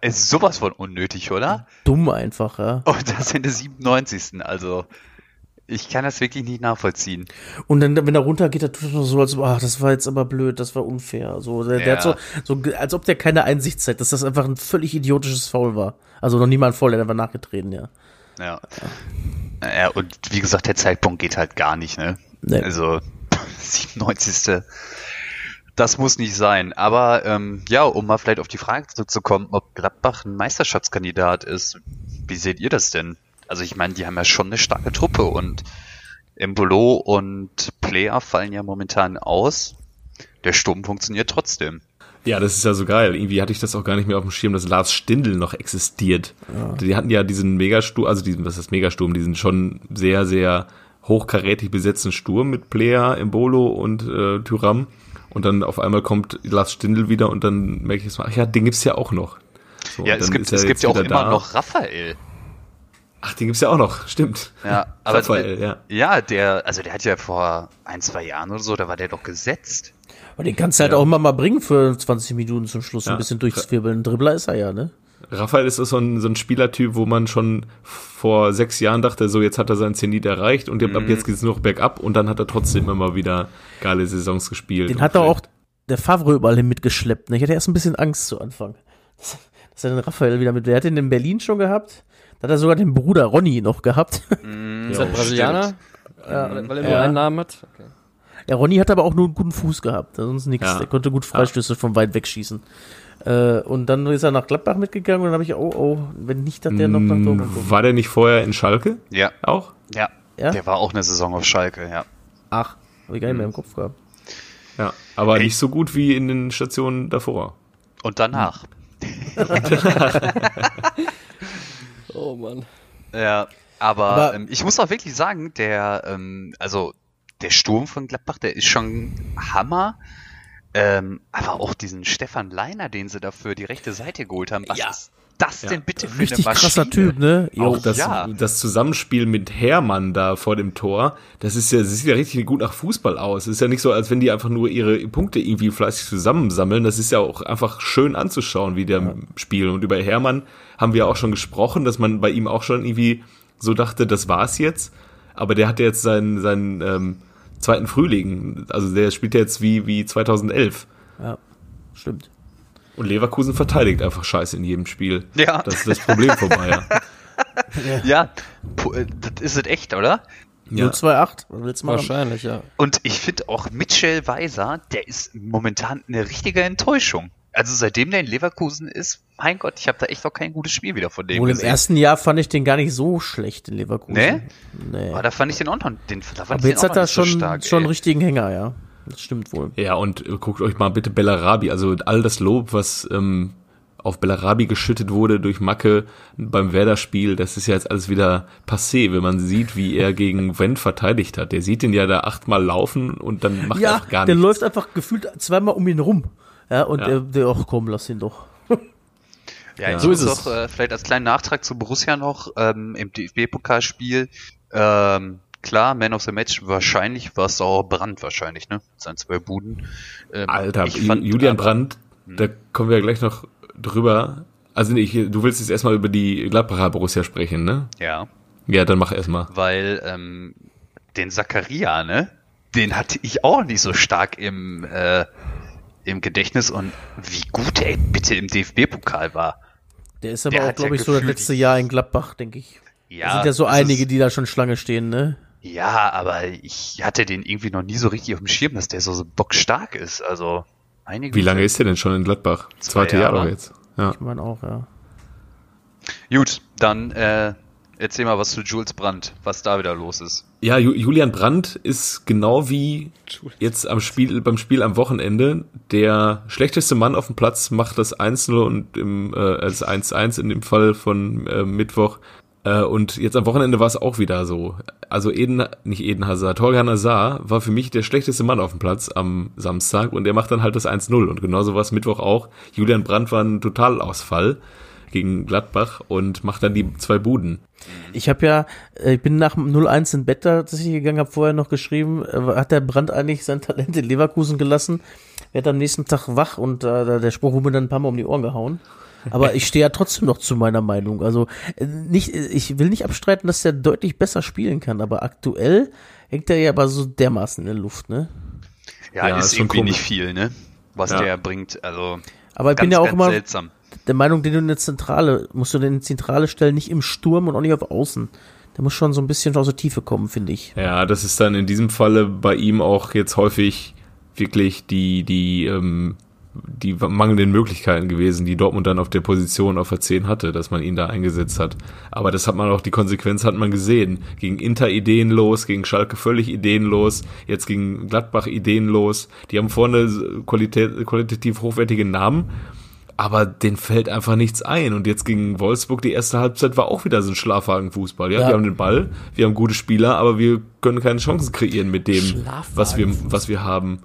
Ist sowas von unnötig, oder?
Dumm einfach, ja.
Oh, das in der 97. Also, ich kann das wirklich nicht nachvollziehen.
Und dann, wenn er runtergeht, dann tut er so, als ach, das war jetzt aber blöd, das war unfair. So, der, der
Ja.
hat so, so, als ob der keine Einsicht zeigt, dass das einfach ein völlig idiotisches Foul war. Also noch niemand Foul, der hat einfach nachgetreten, ja.
Ja. Ja, und wie gesagt, der Zeitpunkt geht halt gar nicht, ne?
Nee.
Also, 97. Das muss nicht sein. Aber ähm, ja, um mal vielleicht auf die Frage zurückzukommen, ob Gladbach ein Meisterschaftskandidat ist, wie seht ihr das denn? Also ich meine, die haben ja schon eine starke Truppe und Embolo und Player fallen ja momentan aus. Der Sturm funktioniert trotzdem.
Ja, das ist ja so geil. Irgendwie hatte ich das auch gar nicht mehr auf dem Schirm, dass Lars Stindl noch existiert. Die hatten ja diesen Megasturm, also diesen, was ist Megasturm, diesen schon sehr, sehr hochkarätig besetzten Sturm mit Player, Embolo und äh, Tyram. Und dann auf einmal kommt Lars Stindl wieder und dann merke ich jetzt mal, ach ja, den gibt's ja auch noch. So,
Ja, es gibt, es gibt ja auch immer
da.
noch Raphael.
Ach, den gibt's ja auch noch, stimmt.
Ja, aber
Raphael, ja.
ja, der, also der hat ja vor ein, zwei Jahren oder so, da war der doch gesetzt.
Und den kannst du halt
Ja.
auch immer mal bringen für 20 Minuten zum Schluss,
Ja.
ein bisschen durchzwirbeln. Ein Dribbler ist er ja, ne?
Raphael ist so ein, so ein Spielertyp, wo man schon vor sechs Jahren dachte, so jetzt hat er sein Zenit erreicht und ab jetzt geht's nur noch bergab und dann hat er trotzdem immer wieder geile Saisons gespielt.
Den hat er auch der Favre überall hin mitgeschleppt. Ne? Ich hatte erst ein bisschen Angst zu Anfang. Dass, er den Raphael wieder mit. Der hat ihn in Berlin schon gehabt. Da hat er sogar den Bruder Ronny noch gehabt.
Ist er Brasilianer? Weil weil er nur
Ja.
einen Namen hat? Okay.
Ja, Ronny hat aber auch nur einen guten Fuß gehabt. Sonst nichts.
Ja.
Der konnte gut Freistöße von weit weg schießen. Äh, und dann ist er nach Gladbach mitgegangen und dann habe ich, oh, oh, wenn nicht, dass der noch nach Dortmund kommt.
Mm, War der nicht vorher in Schalke
Ja,
auch?
ja.
Ja?
Der war auch eine Saison auf Schalke, ja.
Ach, habe ich gar nicht mehr im Kopf gehabt.
Ja, aber
Ey.
nicht so gut wie in den Stationen davor.
Und danach.
Oh Mann.
Ja. Aber,
Aber-
ähm, ich muss auch wirklich sagen, der, ähm, also der Sturm von Gladbach, der ist schon Hammer. Ähm, aber auch diesen Stefan Leiner, den sie dafür die rechte Seite geholt haben, was
Ja.
ist das
Ja.
denn bitte für
Richtig
eine Maschine?
krasser Typ, ne? Jo.
Auch das,
ja.
das Zusammenspiel mit Hermann da vor dem Tor, das ist ja, das sieht ja richtig gut nach Fußball aus. Es ist ja nicht so, als wenn die einfach nur ihre Punkte irgendwie fleißig zusammensammeln. Das ist ja auch einfach schön anzuschauen, wie der spielt. Und über Hermann haben wir auch schon gesprochen, dass man bei ihm auch schon irgendwie so dachte, das war's jetzt. Aber der hat ja jetzt seinen, seinen ähm, zweiten Frühling. Also der spielt ja jetzt wie, wie 2011.
Ja, stimmt.
Und Leverkusen verteidigt einfach scheiße in jedem Spiel.
Ja.
Das ist das Problem vorbei, ja.
Ja, äh, das ist es echt, oder?
ja.
028, was willst du machen?
Wahrscheinlich, ja.
Und ich finde auch Mitchell Weiser, der ist momentan eine richtige Enttäuschung. Also seitdem der in Leverkusen ist, mein Gott, ich habe da echt noch kein gutes Spiel wieder von dem
Wohl im
gesehen.
ersten Jahr fand ich den gar nicht so schlecht in Leverkusen.
Nee?
Nee.
Aber da fand ich den auch noch, den, da fand
Aber
ich den
jetzt
auch
hat er
nicht so
schon,
stark,
schon einen
ey.
richtigen Hänger, ja. Das stimmt wohl.
Ja, und äh, guckt euch mal bitte Bellarabi, also all das Lob, was ähm, auf Bellarabi geschüttet wurde durch Macke beim Werder-Spiel, das ist ja jetzt alles wieder passé, wenn man sieht, wie er gegen Wendt verteidigt hat. Der sieht ihn ja da achtmal laufen und dann macht er
Ja,
einfach gar
der
nichts.
läuft einfach gefühlt zweimal um ihn rum. Ja, und
Ja.
der, ach komm, lass ihn doch.
Ja,
Ja.
so ist es. Doch, äh, vielleicht als kleinen Nachtrag zu Borussia noch ähm, im DFB-Pokalspiel. Ähm, klar, Man of the Match wahrscheinlich war es auch Brand wahrscheinlich, ne? Sein zwei Buden. Ähm,
Alter,
fand
Julian
aber-
Brandt, da kommen wir ja gleich noch drüber. Also nee, ich, du willst jetzt erstmal über die Gladbacher Borussia sprechen, ne?
Ja,
Ja, dann mach erstmal.
weil ähm, den Zakaria, ne? Den hatte ich auch nicht so stark im, äh, im Gedächtnis und wie gut er bitte im DFB-Pokal war.
Der ist aber
Der
auch,
hat ja
glaube ich, so das letzte Jahr in Gladbach, denke ich.
Ja,
da sind ja so einige,
ist-
die da schon Schlange stehen, ne?
Ja, aber ich hatte den irgendwie noch nie so richtig auf dem Schirm, dass der so, so bockstark ist. Also einige.
Wie lange ist der denn schon in Gladbach?
Zwei
Zweite Jahr
Jahre.
doch jetzt. Ja.
Ich meine auch, ja.
Gut, dann äh, erzähl mal was zu Jules Brandt, was da wieder los ist.
Ja, Ju Julian Brandt ist genau wie jetzt am Spiel, beim Spiel am Wochenende der schlechteste Mann auf dem Platz, macht das 1-0 und im, äh, als 1-1 in dem Fall von äh, Mittwoch. Äh, und jetzt am Wochenende war es auch wieder so. Also Eden, nicht Eden Hazard, Torgan Hazard war für mich der schlechteste Mann auf dem Platz am Samstag und er macht dann halt das 1-0 und genauso war es Mittwoch auch. Julian Brandt war ein Totalausfall gegen Gladbach und macht dann die zwei Buden.
Ich habe ja, äh, ich bin nach dem 0-1 in Bett tatsächlich gegangen, habe vorher noch geschrieben, äh, hat der Brand eigentlich sein Talent in Leverkusen gelassen, werd am nächsten Tag wach und äh, der Spruch wurde mir dann ein paar Mal um die Ohren gehauen. Aber ich stehe ja trotzdem noch zu meiner Meinung. Also äh, nicht, ich will nicht abstreiten, dass der deutlich besser spielen kann, aber aktuell hängt er ja aber so dermaßen in der Luft, ne?
Ja,
Ja,
ist,
ist schon
irgendwie nicht viel, ne? Was
Ja.
der bringt. Also
Aber ich
ganz,
bin ja auch immer
seltsam.
Der Meinung, den du in der Zentrale, musst du den in die Zentrale stellen, nicht im Sturm und auch nicht auf Außen. Der muss schon so ein bisschen aus der Tiefe kommen, finde ich.
Ja, das ist dann in diesem Falle bei ihm auch jetzt häufig wirklich die, die, ähm, die mangelnden Möglichkeiten gewesen, die Dortmund dann auf der Position auf der 10 hatte, dass man ihn da eingesetzt hat. Aber das hat man auch, die Konsequenz hat man gesehen. Gegen Inter ideenlos, gegen Schalke völlig ideenlos, jetzt gegen Gladbach ideenlos. Die haben vorne Qualität, qualitativ hochwertige Namen, aber denen fällt einfach nichts ein. Und jetzt gegen Wolfsburg, die erste Halbzeit war auch wieder so ein Schlafwagenfußball. Ja,
Ja.
wir haben den Ball, wir haben gute Spieler, aber wir können keine Chancen kreieren mit dem, was wir, was wir haben.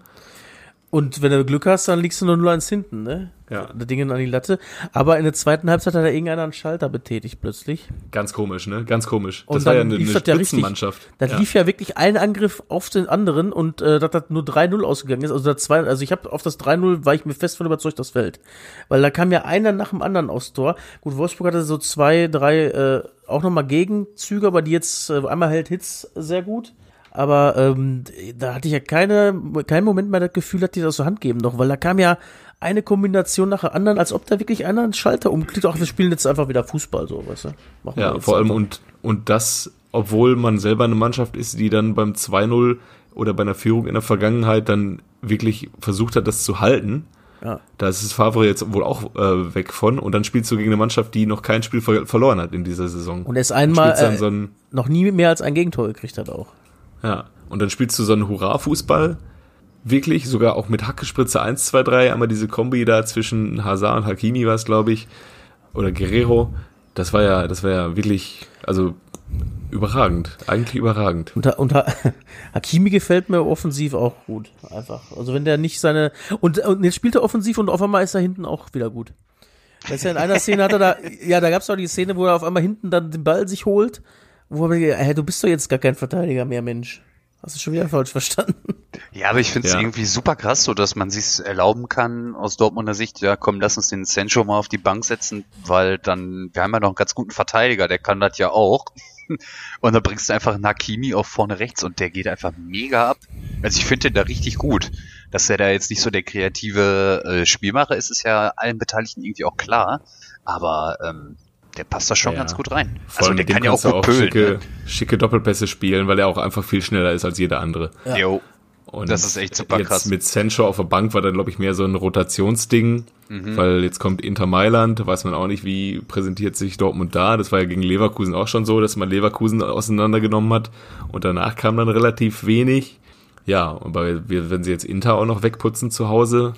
Und wenn du Glück hast, dann liegst du nur 0-1 hinten, ne?
Ja.
Der Dinge an die Latte. Aber in der zweiten Halbzeit hat er irgendeiner einen Schalter betätigt plötzlich.
Ganz komisch, ne? Ganz komisch.
Und
das war ja eine, eine
das ja.
Spitzenmannschaft.
Da
ja.
lief ja wirklich ein Angriff auf den anderen und äh, dass das nur 3-0 ausgegangen ist. Also, das zwei, also ich habe auf das 3-0 war ich mir fest von überzeugt, das fällt. Weil da kam ja einer nach dem anderen aufs Tor. Gut, Wolfsburg hatte so zwei, drei äh, auch nochmal Gegenzüge, aber die jetzt, äh, einmal hält Hitz sehr gut. Aber ähm, da hatte ich ja keine, keinen Moment mehr das Gefühl, dass die das der Hand geben noch, weil da kam ja eine Kombination nach der anderen, als ob da wirklich einer einen Schalter umklickt. Ach, wir spielen jetzt einfach wieder Fußball, so, weißt du? Machen
Ja, vor allem
einfach.
und, und das, obwohl man selber eine Mannschaft ist, die dann beim 2-0 oder bei einer Führung in der Vergangenheit dann wirklich versucht hat, das zu halten.
Ja.
Da ist es Favre jetzt wohl auch äh, weg von und dann spielst du gegen eine Mannschaft, die noch kein Spiel ver verloren hat in dieser Saison.
Und ist einmal äh,
so
noch nie mehr als ein Gegentor gekriegt hat auch.
Ja, und dann spielst du so einen Hurra-Fußball. Wirklich, sogar auch mit Hackespritze 1, 2, 3. Einmal diese Kombi da zwischen Hazard und Hakimi war es, glaube ich. Oder Guerrero. Das war ja, das war ja wirklich, also Überragend, eigentlich überragend.
Und, und Hakimi gefällt mir offensiv auch gut. Einfach. Also wenn der nicht seine. Und, und jetzt spielt er offensiv und auf einmal ist er hinten auch wieder gut. Weißt du, in einer Szene hat er da, ja, da gab es auch die Szene, wo er auf einmal hinten dann den Ball sich holt, wo er, hey, du bist doch jetzt gar kein Verteidiger mehr, Mensch. Hast du schon wieder falsch verstanden?
Ja, aber ich finde es
Ja.
irgendwie super krass, so dass man sich erlauben kann aus Dortmunder Sicht, ja komm, lass uns den Sancho mal auf die Bank setzen, weil dann, wir haben ja noch einen ganz guten Verteidiger, der kann das ja auch. Und dann bringst du einfach Nakimi auf vorne rechts und der geht einfach mega ab. Also ich finde den da richtig gut. Dass er da jetzt nicht so der kreative äh, Spielmacher ist, ist ja allen Beteiligten irgendwie auch klar. Aber ähm, der passt da schon
Ja.
ganz gut rein.
Vor
Also
allem
der kann ja auch gut pölen.
schicke, schicke Doppelpässe spielen, weil er auch einfach viel schneller ist als jeder andere.
Ne? Jo.
Und
Das ist echt super
jetzt
krass.
Mit Sancho auf der Bank war dann, glaube ich, mehr so ein Rotationsding,
Mhm.
weil jetzt kommt Inter Mailand, weiß man auch nicht, wie präsentiert sich Dortmund da. Das war ja gegen Leverkusen auch schon so, dass man Leverkusen auseinandergenommen hat und danach kam dann relativ wenig. Ja, aber wir, wenn sie jetzt Inter auch noch wegputzen zu Hause,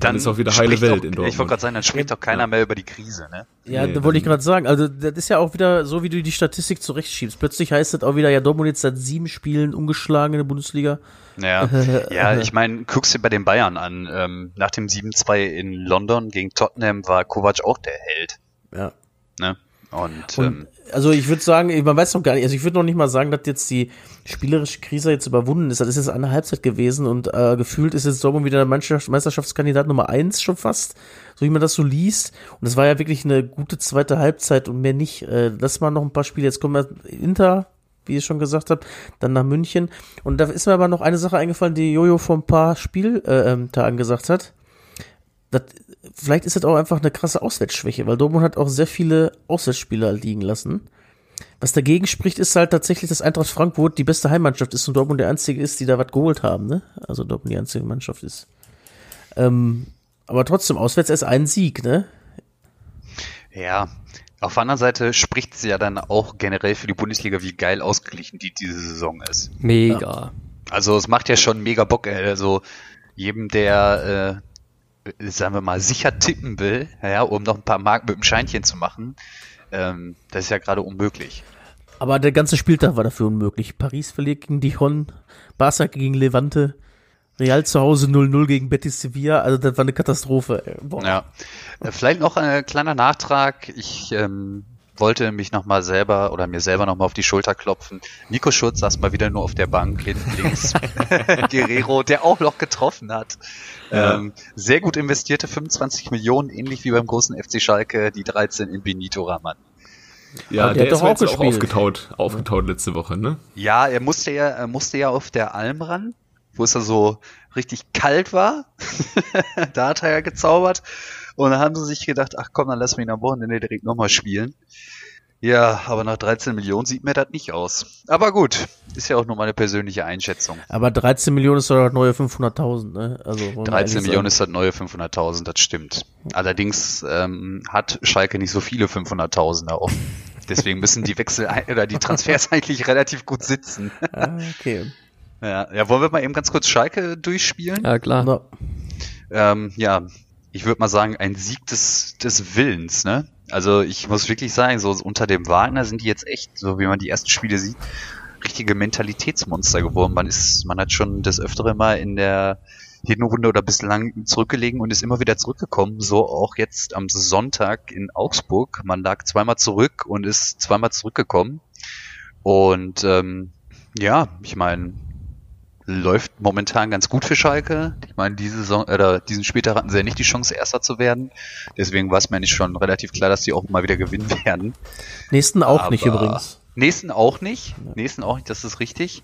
dann ist auch wieder heile Welt
auch,
in Dortmund.
Ich wollte gerade sagen, dann spricht doch keiner mehr über die Krise, ne?
Ja,
Nee,
da wollte ich
dann-
gerade sagen. Also, das ist ja auch wieder so, wie du die Statistik zurechtschiebst. Plötzlich heißt es auch wieder, ja, Dortmund jetzt seit sieben Spielen ungeschlagen in der Bundesliga.
Ja, ja ich meine, guckst dir bei den Bayern an. Ähm, nach dem 7-2 in London gegen Tottenham war Kovac auch der Held.
Ja.
Ne? Und,
Und,
ähm,
also ich würde sagen, man weiß noch gar nicht, also ich würde noch nicht mal sagen, dass jetzt die spielerische Krise jetzt überwunden ist. Das ist jetzt eine Halbzeit gewesen und äh, gefühlt ist jetzt Dortmund wieder der Meisterschaft- Meisterschaftskandidat Nummer eins schon fast, so wie man das so liest. Und es war ja wirklich eine gute zweite Halbzeit und mehr nicht. Äh, lass mal noch ein paar Spiele. Jetzt kommen wir Inter, wie ich schon gesagt habe, dann nach München. Und da ist mir aber noch eine Sache eingefallen, die Jojo vor ein paar Spieltagen äh, ähm, gesagt hat. Das, vielleicht ist das auch einfach eine krasse Auswärtsschwäche, weil Dortmund hat auch sehr viele Auswärtsspieler liegen lassen. Was dagegen spricht, ist halt tatsächlich, dass Eintracht Frankfurt die beste Heimmannschaft ist und Dortmund der einzige ist, die da was geholt haben, ne? Also Dortmund die einzige Mannschaft ist. Ähm, aber trotzdem, auswärts erst ein Sieg, ne?
ja, auf der anderen Seite spricht sie ja dann auch generell für die Bundesliga, wie geil ausgeglichen die diese Saison ist.
Mega.
Also es macht ja schon mega Bock. ey. Also jedem, der, äh, sagen wir mal, sicher tippen will, ja, um noch ein paar Mark mit dem Scheinchen zu machen, ähm, das ist ja gerade unmöglich.
Aber der ganze Spieltag war dafür unmöglich. Paris verliert gegen Dijon, Barca gegen Levante, Real zu Hause 0-0 gegen Betis Sevilla. Also das war eine Katastrophe. ey. Boah.
Ja. Äh, Vielleicht noch ein kleiner Nachtrag. Ich ähm, wollte mich nochmal selber oder mir selber nochmal auf die Schulter klopfen. Nico Schurz saß mal wieder nur auf der Bank hinten links. Guerrero, der auch noch getroffen hat.
Ja.
Ähm, sehr gut investierte 25 Millionen, ähnlich wie beim großen FC Schalke, die 13 in Benito Raman.
Ja,
Aber
der,
der hat
ist
auch
jetzt auch aufgetaut, aufgetaut letzte Woche, ne?
Ja, er musste ja, er musste ja auf der Alm ran, wo es ja so richtig kalt war. da hat er ja gezaubert. Und dann haben sie sich gedacht, ach komm, dann lassen wir ihn am Wochenende direkt nochmal spielen. Ja, aber nach 13 Millionen sieht mir das nicht aus. Aber gut, ist ja auch nur meine persönliche Einschätzung.
Aber 13 Millionen ist doch das neue 500.000, ne? Also, wollen wir
13
ehrlich
Millionen
sagen.
ist das neue 500.000, das stimmt. Allerdings ähm, hat Schalke nicht so viele 500.000er offen. Deswegen müssen die Wechsel oder die Transfers eigentlich relativ gut sitzen.
Ah, okay.
Ja, ja, wollen wir mal eben ganz kurz Schalke durchspielen?
Ja, klar.
Na,
Ähm, ja, ich würde mal sagen, ein Sieg des, des Willens, ne? Also ich muss wirklich sagen, so unter dem Wagner sind die jetzt echt, so wie man die ersten Spiele sieht, richtige Mentalitätsmonster geworden. Man ist, man hat schon das öftere Mal in der Hinrunde oder bislang zurückgelegen und ist immer wieder zurückgekommen. So auch jetzt am Sonntag in Augsburg. Man lag zweimal zurück und ist zweimal zurückgekommen. Und ähm, ja, ich meine, läuft momentan ganz gut für Schalke. Ich meine, diese Saison oder diesen Spieltag hatten sie ja nicht die Chance, Erster zu werden. Deswegen war es mir nicht schon relativ klar, dass sie auch mal wieder gewinnen werden.
nächsten auch nicht
Aber
übrigens.
Nächsten auch nicht. Nächsten auch nicht, das ist richtig.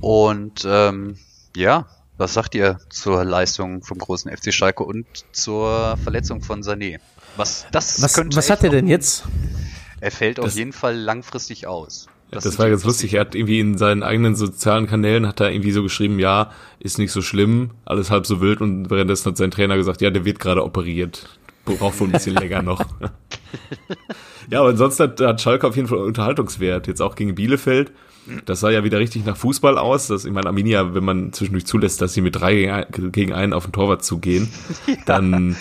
Und ähm, ja, was sagt ihr zur Leistung vom großen FC Schalke und zur Verletzung von Sané? Was, das
Was,
könnte
was hat er denn jetzt?
Er fällt auf
Das-
jeden Fall langfristig aus.
Das,
sind
war ganz lustig. Er hat irgendwie in seinen eigenen sozialen Kanälen hat er irgendwie so geschrieben, ja, ist nicht so schlimm, alles halb so wild und währenddessen hat sein Trainer gesagt, ja, der wird gerade operiert. Braucht wohl ein bisschen länger noch. ja, aber ansonsten hat, hat Schalke auf jeden Fall Unterhaltungswert. Jetzt auch gegen Bielefeld. Das sah ja wieder richtig nach Fußball aus. Das, ich meine, Arminia, wenn man zwischendurch zulässt, dass sie mit drei gegen einen auf den Torwart zugehen, dann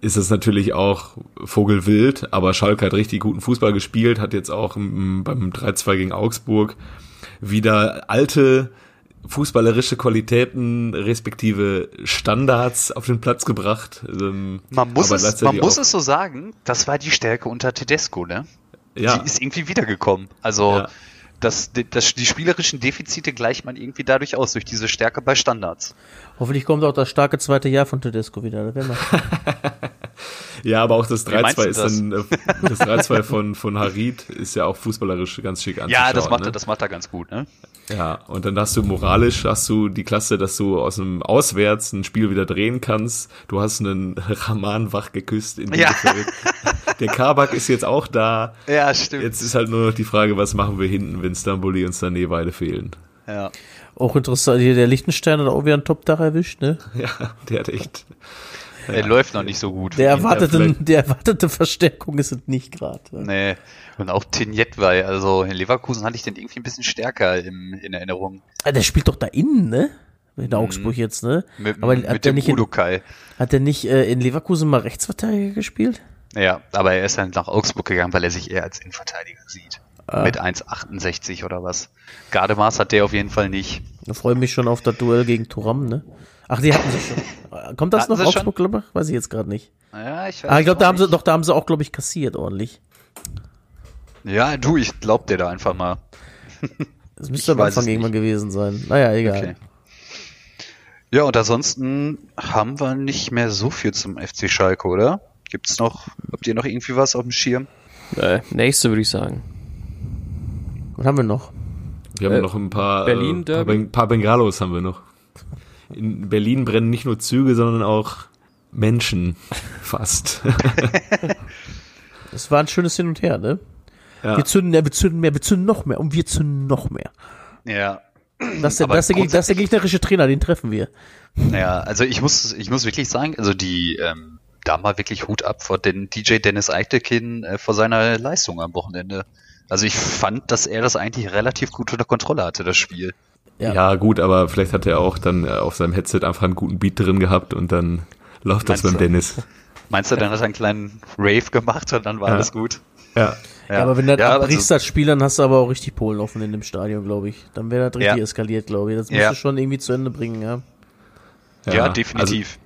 ist es natürlich auch Vogelwild, aber Schalke hat richtig guten Fußball gespielt, hat jetzt auch beim 3-2 gegen Augsburg wieder alte fußballerische Qualitäten respektive Standards auf den Platz gebracht. Ähm,
Man muss,
aber
es, man muss es so sagen, das war die Stärke unter Tedesco, ne?
ja,
Die ist irgendwie wiedergekommen. Also
Ja.
Das, das, die spielerischen Defizite gleicht man irgendwie dadurch aus, durch diese Stärke bei Standards.
Hoffentlich kommt auch das starke zweite Jahr von Tedesco wieder.
Ja, aber auch das
Wie meinst
3-2
du
ist
das?
dann, äh, das 3-2 von, von Harid ist ja auch fußballerisch ganz schick anzuschauen.
Ja, das macht,
ne?
er, das macht er ganz gut, ne?
Ja, und dann hast du moralisch, hast du die Klasse, dass du aus einem Auswärts ein Spiel wieder drehen kannst. Du hast einen Rahman wach geküsst in
Ja.
Bielefeld. Der Kabak ist jetzt auch da.
Ja, stimmt.
Jetzt ist halt nur noch die Frage, was machen wir hinten, wenn Stamboli und Sané beide fehlen.
Ja.
Auch interessant, hier der Lichtenstein hat auch wieder einen Top-Dach erwischt, ne?
Ja, der hat echt.
Er läuft noch nicht so gut.
Der erwartete, der erwartete Verstärkung ist es nicht gerade.
Nee. Und auch Tinjetwei, also in Leverkusen hatte ich den irgendwie ein bisschen stärker im, in Erinnerung.
Ah, der spielt doch da innen, ne? In Augsburg jetzt, ne?
Mit,
Aber
mit
hat der
dem
nicht in, hat der nicht äh, in Leverkusen mal Rechtsverteidiger gespielt?
Ja, aber er ist dann nach Augsburg gegangen, weil er sich eher als Innenverteidiger sieht.
Ah.
Mit 1,68 oder was. Gardemaß hat der auf jeden Fall nicht.
Da freue ich mich schon auf das Duell gegen Turam, ne? Ach, die hatten sie schon. Kommt das
Hatten
noch
sie
Augsburg, glaube ich? Weiß ich jetzt gerade nicht.
Ja, ich weiß
Ah, ich glaube, da haben sie,
nicht.
doch, da haben sie auch, glaube ich, kassiert ordentlich.
Ja, du, ich glaub dir da einfach mal.
Das müsste am Anfang irgendwann gewesen sein. Naja, egal.
Okay. Ja, und ansonsten haben wir nicht mehr so viel zum FC Schalke, oder? Gibt's noch, habt ihr noch irgendwie was auf dem Schirm?
Äh, nächste würde ich sagen.
Was haben wir noch?
Wir haben
Äh,
noch ein paar,
Berlin
äh, paar? Ben- paar Bengalos haben wir noch. In Berlin brennen nicht nur Züge, sondern auch Menschen fast.
Es war ein schönes Hin und Her, ne?
Ja.
Wir zünden mehr, wir zünden mehr, wir zünden noch mehr und wir zünden noch mehr.
Ja.
Das, ist der, das, ist der, das ist der gegnerische Trainer, den treffen wir.
Ja, also ich muss, ich muss wirklich sagen, also die, ähm, da mal wirklich Hut ab vor den DJ Dennis Eitekin äh, vor seiner Leistung am Wochenende. Also ich fand, dass er das eigentlich relativ gut unter Kontrolle hatte, das Spiel.
Ja.
Ja. gut, aber vielleicht hat er auch dann äh, auf seinem Headset einfach einen guten Beat drin gehabt und dann läuft das
Meinst
beim
du?
Dennis.
Meinst du, dann hat er einen kleinen Rave gemacht und dann war
Ja.
alles gut?
Ja.
Ja, aber wenn du
Ja,
abbrichst,
also-
das Spiel, dann hast du aber auch richtig Polen offen in dem Stadion, glaube ich. Dann wäre das richtig
Ja.
eskaliert, glaube ich. Das musst
Ja.
du schon irgendwie zu Ende bringen, ja.
Ja, definitiv.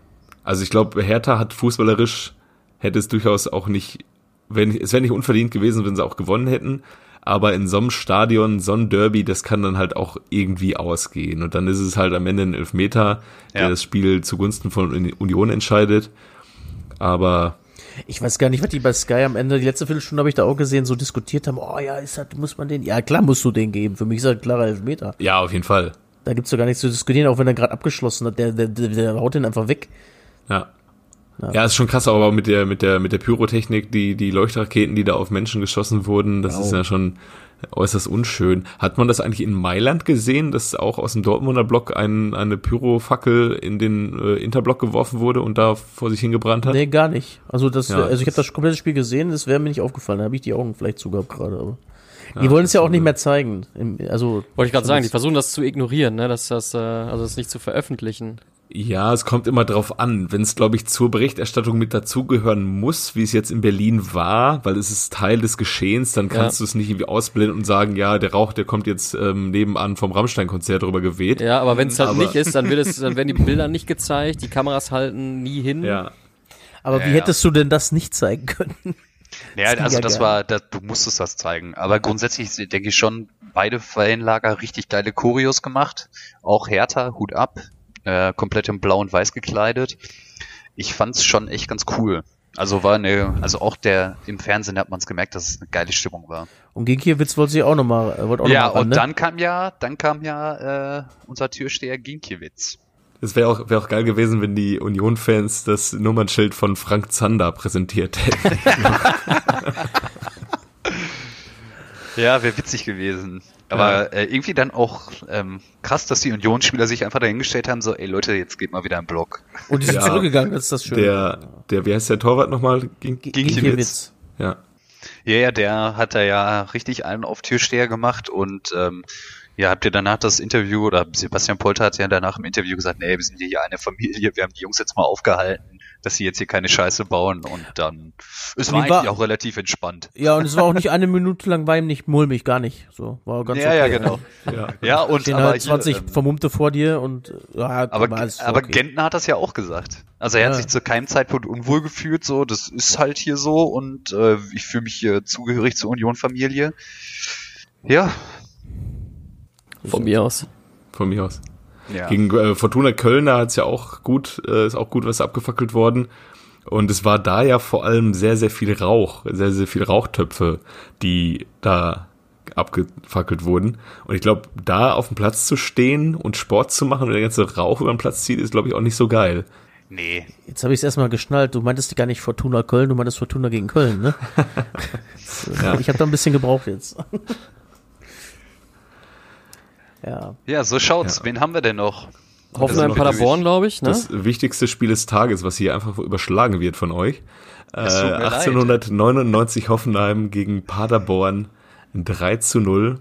Also, also ich glaube, Hertha hat fußballerisch, hätte es durchaus auch nicht, wenn, es wäre nicht unverdient gewesen, wenn sie auch gewonnen hätten. Aber in so einem Stadion, so ein Derby, das kann dann halt auch irgendwie ausgehen. Und dann ist es halt am Ende ein Elfmeter, der
Ja.
das Spiel zugunsten von Uni- Union entscheidet. Aber
Ich weiß gar nicht, was die bei Sky am Ende, die letzte Viertelstunde habe ich da auch gesehen, so diskutiert haben, oh ja, ist das, muss man den, ja klar musst du den geben, für mich ist das ein klarer Elfmeter.
ja, auf jeden Fall.
Da gibt's doch gar nichts zu diskutieren, auch wenn er gerade abgeschlossen hat, der, der, der, der haut den einfach weg.
Ja. Ja, ist schon krass, aber mit der, mit der, mit der Pyrotechnik, die, die Leuchtraketen, die da auf Menschen geschossen wurden, das ist ja schon äußerst unschön. Hat man das eigentlich in Mailand gesehen, dass auch aus dem Dortmunder Block ein, eine Pyrofackel in den äh, Interblock geworfen wurde und da vor sich hingebrannt hat?
Nee, gar nicht. Also das,
Ja.
also ich habe das komplette Spiel gesehen, das wäre mir nicht aufgefallen, da habe ich die Augen vielleicht zugehabt gerade, aber. Die wollen es ja auch nicht mehr zeigen. Im, also
Wollte ich gerade sagen, die versuchen das zu ignorieren, ne? dass das, äh, also das nicht zu veröffentlichen.
Ja, es kommt immer drauf an. Wenn es, glaube ich, zur Berichterstattung mit dazugehören muss, wie es jetzt in Berlin war, weil es ist Teil des Geschehens, dann kannst du es nicht irgendwie ausblenden und sagen, ja, der Rauch, der kommt jetzt ähm, nebenan vom Rammstein-Konzert drüber geweht.
Ja, aber wenn es halt
Aber-
nicht ist, dann wird es, dann werden die Bilder nicht gezeigt, die Kameras halten nie hin.
ja.
Aber
Ja,
wie
ja.
hättest du denn das nicht zeigen können?
Ja,
ging
also
ja
das
gerne.
war, das, du musstest das zeigen. Aber grundsätzlich denke ich schon, beide Fanlager richtig geile Choreos gemacht. Auch Hertha, Hut ab, äh, komplett in blau und weiß gekleidet. Ich fand's schon echt ganz cool. Also war eine, also auch der, im Fernsehen hat man es gemerkt, dass es eine geile Stimmung war.
Und gegen Kiewitz wollte sie auch nochmal, äh, wollte auch
ja,
noch mal ran,
und
ne?
dann kam ja, dann kam ja äh, unser Türsteher Ginkiewicz.
Es wäre auch, wär auch geil gewesen, wenn die Union-Fans das Nummernschild von Frank Zander präsentiert hätten.
Ja, wäre witzig gewesen. Aber äh, irgendwie dann auch ähm, krass, dass die Unionsspieler sich einfach dahingestellt haben, so, ey Leute, jetzt geht mal wieder im Block.
Und die sind
Ja.
zurückgegangen, das ist das Schöne.
der, der, wie heißt der Torwart nochmal?
Ginkiewicz.
Ja.
Ja, ja, der hat da ja richtig einen auf Türsteher gemacht und ähm, ja, habt ihr danach das Interview oder Sebastian Polter hat ja danach im Interview gesagt, nee, wir sind hier eine Familie, wir haben die Jungs jetzt mal aufgehalten, dass sie jetzt hier keine Scheiße bauen und dann, es war
war-
eigentlich auch relativ entspannt.
Ja, und es war auch nicht eine Minute lang war ihm nicht mulmig, gar nicht. So, war ganz
Ja,
okay.
ja, genau.
Ja.
Ja, und
Stehen
aber
halt 20
hier, ähm,
Vermummte vor dir und äh, ja,
Aber, aber
okay.
Gentner hat das ja auch gesagt. Also er hat
Ja.
sich zu keinem Zeitpunkt unwohl gefühlt, so, das ist halt hier so und äh, ich fühle mich hier zugehörig zur Union-Familie. Ja.
Von mir aus.
Von mir aus.
Ja.
Gegen äh, Fortuna Köln da hat's ja auch gut, äh, ist auch gut was abgefackelt worden. Und es war da ja vor allem sehr, sehr viel Rauch, sehr, sehr viel Rauchtöpfe, die da abgefackelt wurden. Und ich glaube, da auf dem Platz zu stehen und Sport zu machen und der ganze Rauch über den Platz zieht, ist, glaube ich, auch nicht so geil.
Nee.
Jetzt habe ich es erstmal geschnallt. Du meintest gar nicht Fortuna Köln, du meintest Fortuna gegen Köln, ne?
Ja.
Ich habe da ein bisschen gebraucht jetzt. Ja.
Ja, so schaut's.
Ja.
Wen haben wir denn noch?
Hoffenheim Paderborn, glaube ich, ne?
Das wichtigste Spiel des Tages, was hier einfach überschlagen wird von euch. Äh,
Es tut mir leid.
1899 Hoffenheim gegen Paderborn 3 zu 0.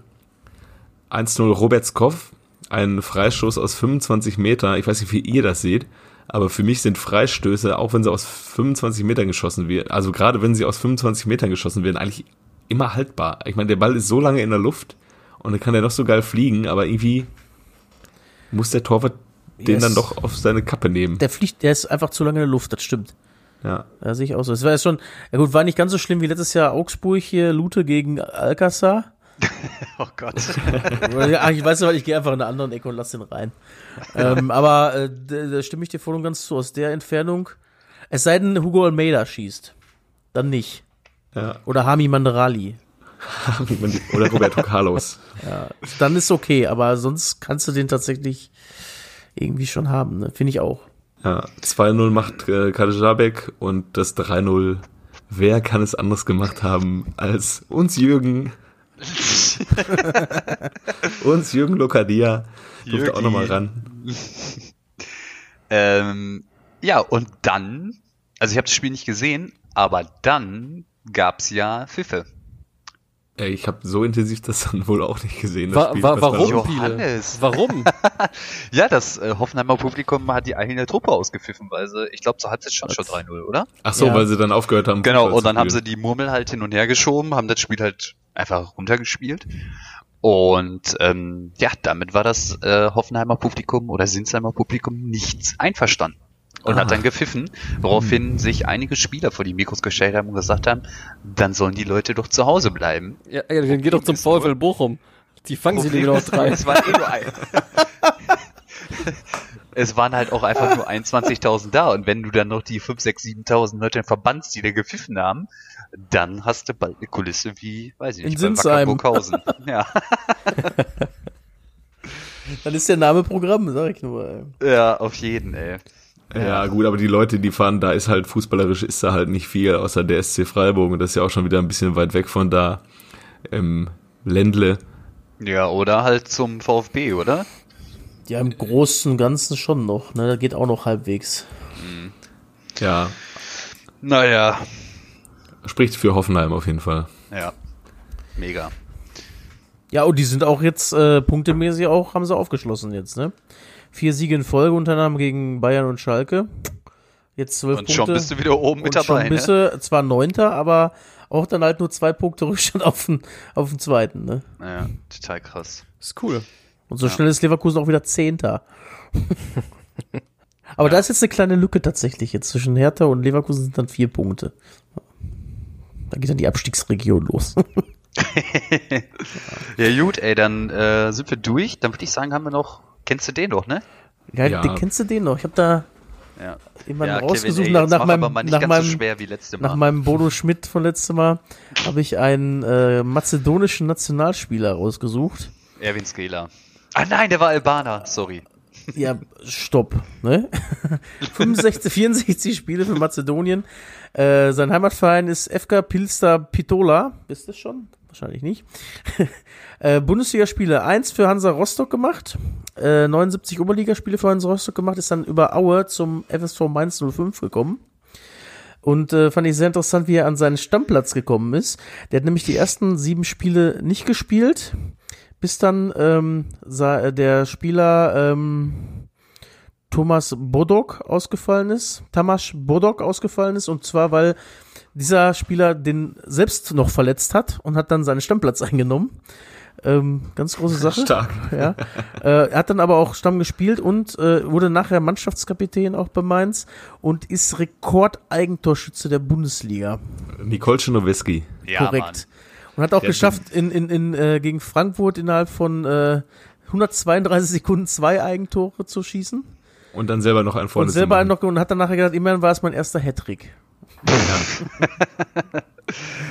1-0 Robertskopf, ein Freistoß aus 25 Meter. Ich weiß nicht, wie ihr das seht, aber für mich sind Freistöße, auch wenn sie aus 25 Metern geschossen werden, also gerade wenn sie aus 25 Metern geschossen werden, eigentlich immer haltbar. Ich meine, der Ball ist so lange in der Luft und dann kann er noch so geil fliegen, aber irgendwie muss der Torwart den
Yes.
dann doch auf seine Kappe nehmen.
Der fliegt, der ist einfach zu lange in der Luft, das stimmt.
Ja.
Ja, sehe ich auch so. Es war jetzt schon, ja gut, war nicht ganz so schlimm wie letztes Jahr Augsburg hier, Lute gegen Alcázar.
Oh Gott.
Ach, ich weiß nicht, ich gehe einfach in eine andere Ecke und lass den rein. ähm, aber äh, da, da stimme ich dir voll und ganz zu. Aus der Entfernung, es sei denn, Hugo Almeida schießt. Dann nicht.
ja.
Oder Hami Manderali.
Oder Roberto Carlos.
Dann ist okay, aber sonst kannst du den tatsächlich irgendwie schon haben, ne? Finde ich auch.
Ja, 2-0 macht äh, Kadejabek und das 3-0. Wer kann es anders gemacht haben als uns Jürgen? uns Jürgen Lokadia. Durfte auch nochmal ran.
ähm, ja, und dann, also ich habe das Spiel nicht gesehen, aber dann gab's ja Pfiffe.
Ey, ich habe so intensiv das dann wohl auch nicht gesehen. Das
Wa
Spiel.
wa warum?
Johannes.
Warum?
Ja, das äh, Hoffenheimer Publikum hat die eigene Truppe ausgepfiffen, weil sie, ich glaube, zur Halbzeit stand schon 3-0, oder?
Ach so,
Ja.
weil sie dann aufgehört haben.
Genau, und dann haben sie die Murmel halt hin und her geschoben, haben das Spiel halt einfach runtergespielt. Und ähm, ja, damit war das äh, Hoffenheimer Publikum oder Sinsheimer Publikum nicht einverstanden. Und
Ah.
hat dann gepfiffen, woraufhin sich einige Spieler vor die Mikros gestellt haben und gesagt haben, dann sollen die Leute doch zu Hause bleiben.
ja, ja, dann geh doch zum VfL Bochum. Die fangen sie nämlich noch drei.
Es waren, eh nur ein es waren halt auch einfach nur 21.000 da. Und wenn du dann noch die 5, 6, 7.000 Leute verbannst, die da gepfiffen haben, dann hast du bald eine Kulisse wie, weiß ich
In
nicht, bei
Sinsheim.
Wacker Burghausen. ja.
Dann ist der Name Programm, sag ich nur. Ey.
ja, auf jeden, ey.
Ja, gut, aber die Leute, die fahren, da ist halt fußballerisch ist da halt nicht viel, außer der SC Freiburg und das ist ja auch schon wieder ein bisschen weit weg von da. Im Ländle.
Ja, oder halt zum VfB, oder?
Ja, im Großen und Ganzen schon noch, ne? Das geht auch noch halbwegs.
Ja,
Naja,
spricht für Hoffenheim auf jeden Fall.
ja. Mega.
Ja, und die sind auch jetzt äh, punktemäßig auch, haben sie aufgeschlossen jetzt, ne? Vier Siege in Folge unter anderem gegen Bayern und Schalke. Jetzt zwölf
Und
Punkte.
schon bist du wieder oben mit
und schon
dabei,
bist
ne?
du zwar Neunter, aber auch dann halt nur zwei Punkte Rückstand auf den, auf den zweiten, ne?
Ja, total krass.
Ist cool.
Und so schnell ist Leverkusen auch wieder Zehnter. aber da ist jetzt eine kleine Lücke tatsächlich jetzt zwischen Hertha und Leverkusen sind dann vier Punkte. Da geht dann die Abstiegsregion los.
Ja, gut, ey, dann äh, sind wir durch. Dann würde ich sagen, haben wir noch, kennst du den doch, ne?
ja,
Ja.
Den, kennst du den noch? Ich habe da
Ja.
jemanden
ja,
rausgesucht
ey,
nach, nach meinem,
aber mal nicht
nach
ganz
meinem,
so schwer wie letzte Mal.
nach meinem Bodo Schmidt von letztem Mal habe ich einen äh, mazedonischen Nationalspieler rausgesucht.
Erwin Skela. Ah nein, der war Albaner, sorry.
Ja, stopp. Ne? 65, 64 Spiele für Mazedonien. Äh, sein Heimatverein ist FK Pilster Pitola. Bist du schon? Wahrscheinlich nicht. äh, Bundesligaspiele 1 für Hansa Rostock gemacht. Äh, 79 Oberligaspiele für Hansa Rostock gemacht. Ist dann über Aue zum FSV Mainz 05 gekommen. Und äh, fand ich sehr interessant, wie er an seinen Stammplatz gekommen ist. Der hat nämlich die ersten sieben Spiele nicht gespielt, bis dann ähm, sah, äh, der Spieler, ähm, Thomas Bodok ausgefallen ist, Tamas Bodok ausgefallen ist und zwar, weil dieser Spieler den selbst noch verletzt hat und hat dann seinen Stammplatz eingenommen. Ähm, ganz große Sache.
Stark.
Ja. Äh, er hat dann aber auch Stamm gespielt und äh, wurde nachher Mannschaftskapitän auch bei Mainz und ist Rekordeigentorschütze der Bundesliga.
Nicole Czernowiecki.
Ja,
Korrekt. Und hat auch
Der
geschafft, in, in, in, äh, gegen Frankfurt innerhalb von äh, 132 Sekunden zwei Eigentore zu schießen.
Und dann selber noch einen vorne
und selber
zu
einen noch und hat dann nachher gedacht, immerhin war es mein erster Hattrick.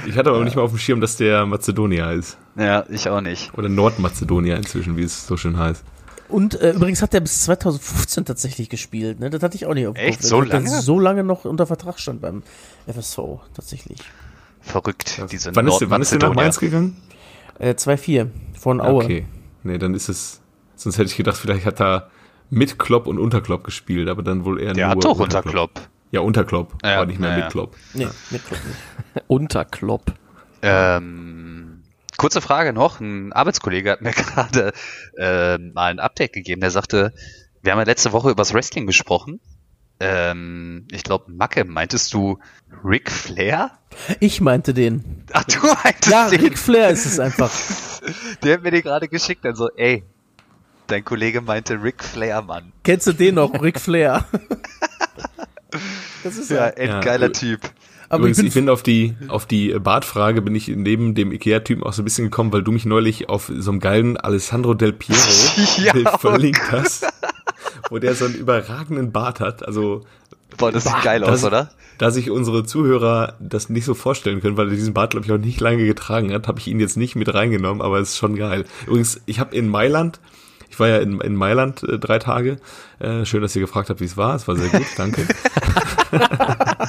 Ich hatte aber nicht mal auf dem Schirm, dass der Mazedonier ist.
Ja, ich auch nicht.
Oder Nordmazedonier inzwischen, wie es so schön heißt.
Und äh, übrigens hat er bis 2015 tatsächlich gespielt, ne? Das hatte ich auch nicht auf dem
Echt? So lange?
so lange noch unter Vertrag stand beim FSV, tatsächlich.
Verrückt, diese
Wann ist, der- wann ist der nach
Nordmazedonier.
Mainz gegangen?
Äh, 2-4 von Aue.
Okay. Nee, dann ist es. Sonst hätte ich gedacht, vielleicht hat er mit Klopp und Unterklopp gespielt, aber dann wohl eher
Der
nur
hat doch unter Klopp.
Ja, unter Klopp,
Ja,
aber nicht mehr
ja,
mit
ja.
Klopp.
Nee, mit Klopp nicht.
Unterklopp.
Ähm, kurze Frage noch. Ein Arbeitskollege hat mir gerade äh, mal ein Update gegeben. Der sagte, wir haben ja letzte Woche übers Wrestling gesprochen. Ähm, ich glaube, Macke, meintest du Ric Flair?
Ich meinte den.
Ach, du meintest
Ja,
den.
Ric Flair ist es einfach.
Der hat mir den gerade geschickt. Also, ey, dein Kollege meinte Ric Flair, Mann.
Kennst du den noch? Ric Flair. das ist
Ja, endgeiler
Ja.
Typ.
Aber
Übrigens,
ich
ich
bin,
auf die, auf die Bartfrage bin ich neben dem Ikea-Typen auch so ein bisschen gekommen, weil du mich neulich auf so einem geilen Alessandro Del Piero
Ja, oh
verlinkt hast, wo der so einen überragenden Bart hat. Also,
Boah, das sieht geil aus,
das-
oder?
da sich unsere Zuhörer das nicht so vorstellen können, weil er diesen Bart, glaube ich, auch nicht lange getragen hat, habe ich ihn jetzt nicht mit reingenommen, aber es ist schon geil. Übrigens, ich habe in Mailand, ich war ja in, in Mailand äh, drei Tage, äh, schön, dass ihr gefragt habt, wie es war, es war sehr gut, danke.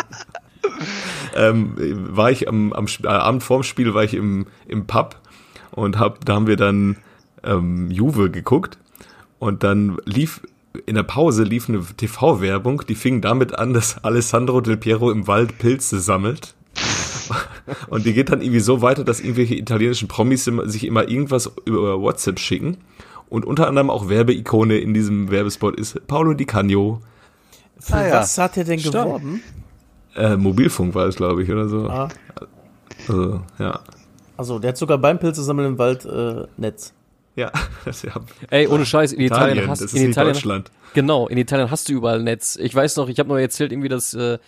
ähm, war ich am, am äh, Abend vorm Spiel, war ich im, im Pub und hab, da haben wir dann ähm, Juve geguckt und dann lief in der Pause lief eine TV-Werbung, die fing damit an, dass Alessandro Del Piero im Wald Pilze sammelt. Und die geht dann irgendwie so weiter, dass irgendwelche italienischen Promis sich immer irgendwas über WhatsApp schicken. Und unter anderem auch Werbeikone in diesem Werbespot ist Paolo Di Canio.
für
Ah, ja.
was hat er denn
Stark.
geworben?
Äh, Mobilfunk war es, glaube ich, oder so.
Ah,
Also, ja.
also, der hat sogar beim Pilze sammeln im Wald äh, Netz.
Ja, das ist ja
Ey, ohne Scheiß, in Italien,
Italien,
hast
das ist
in
nicht
Italien,
Deutschland.
Genau, in Italien hast du überall Netz. Ich weiß noch, ich habe nur erzählt irgendwie, dass, äh,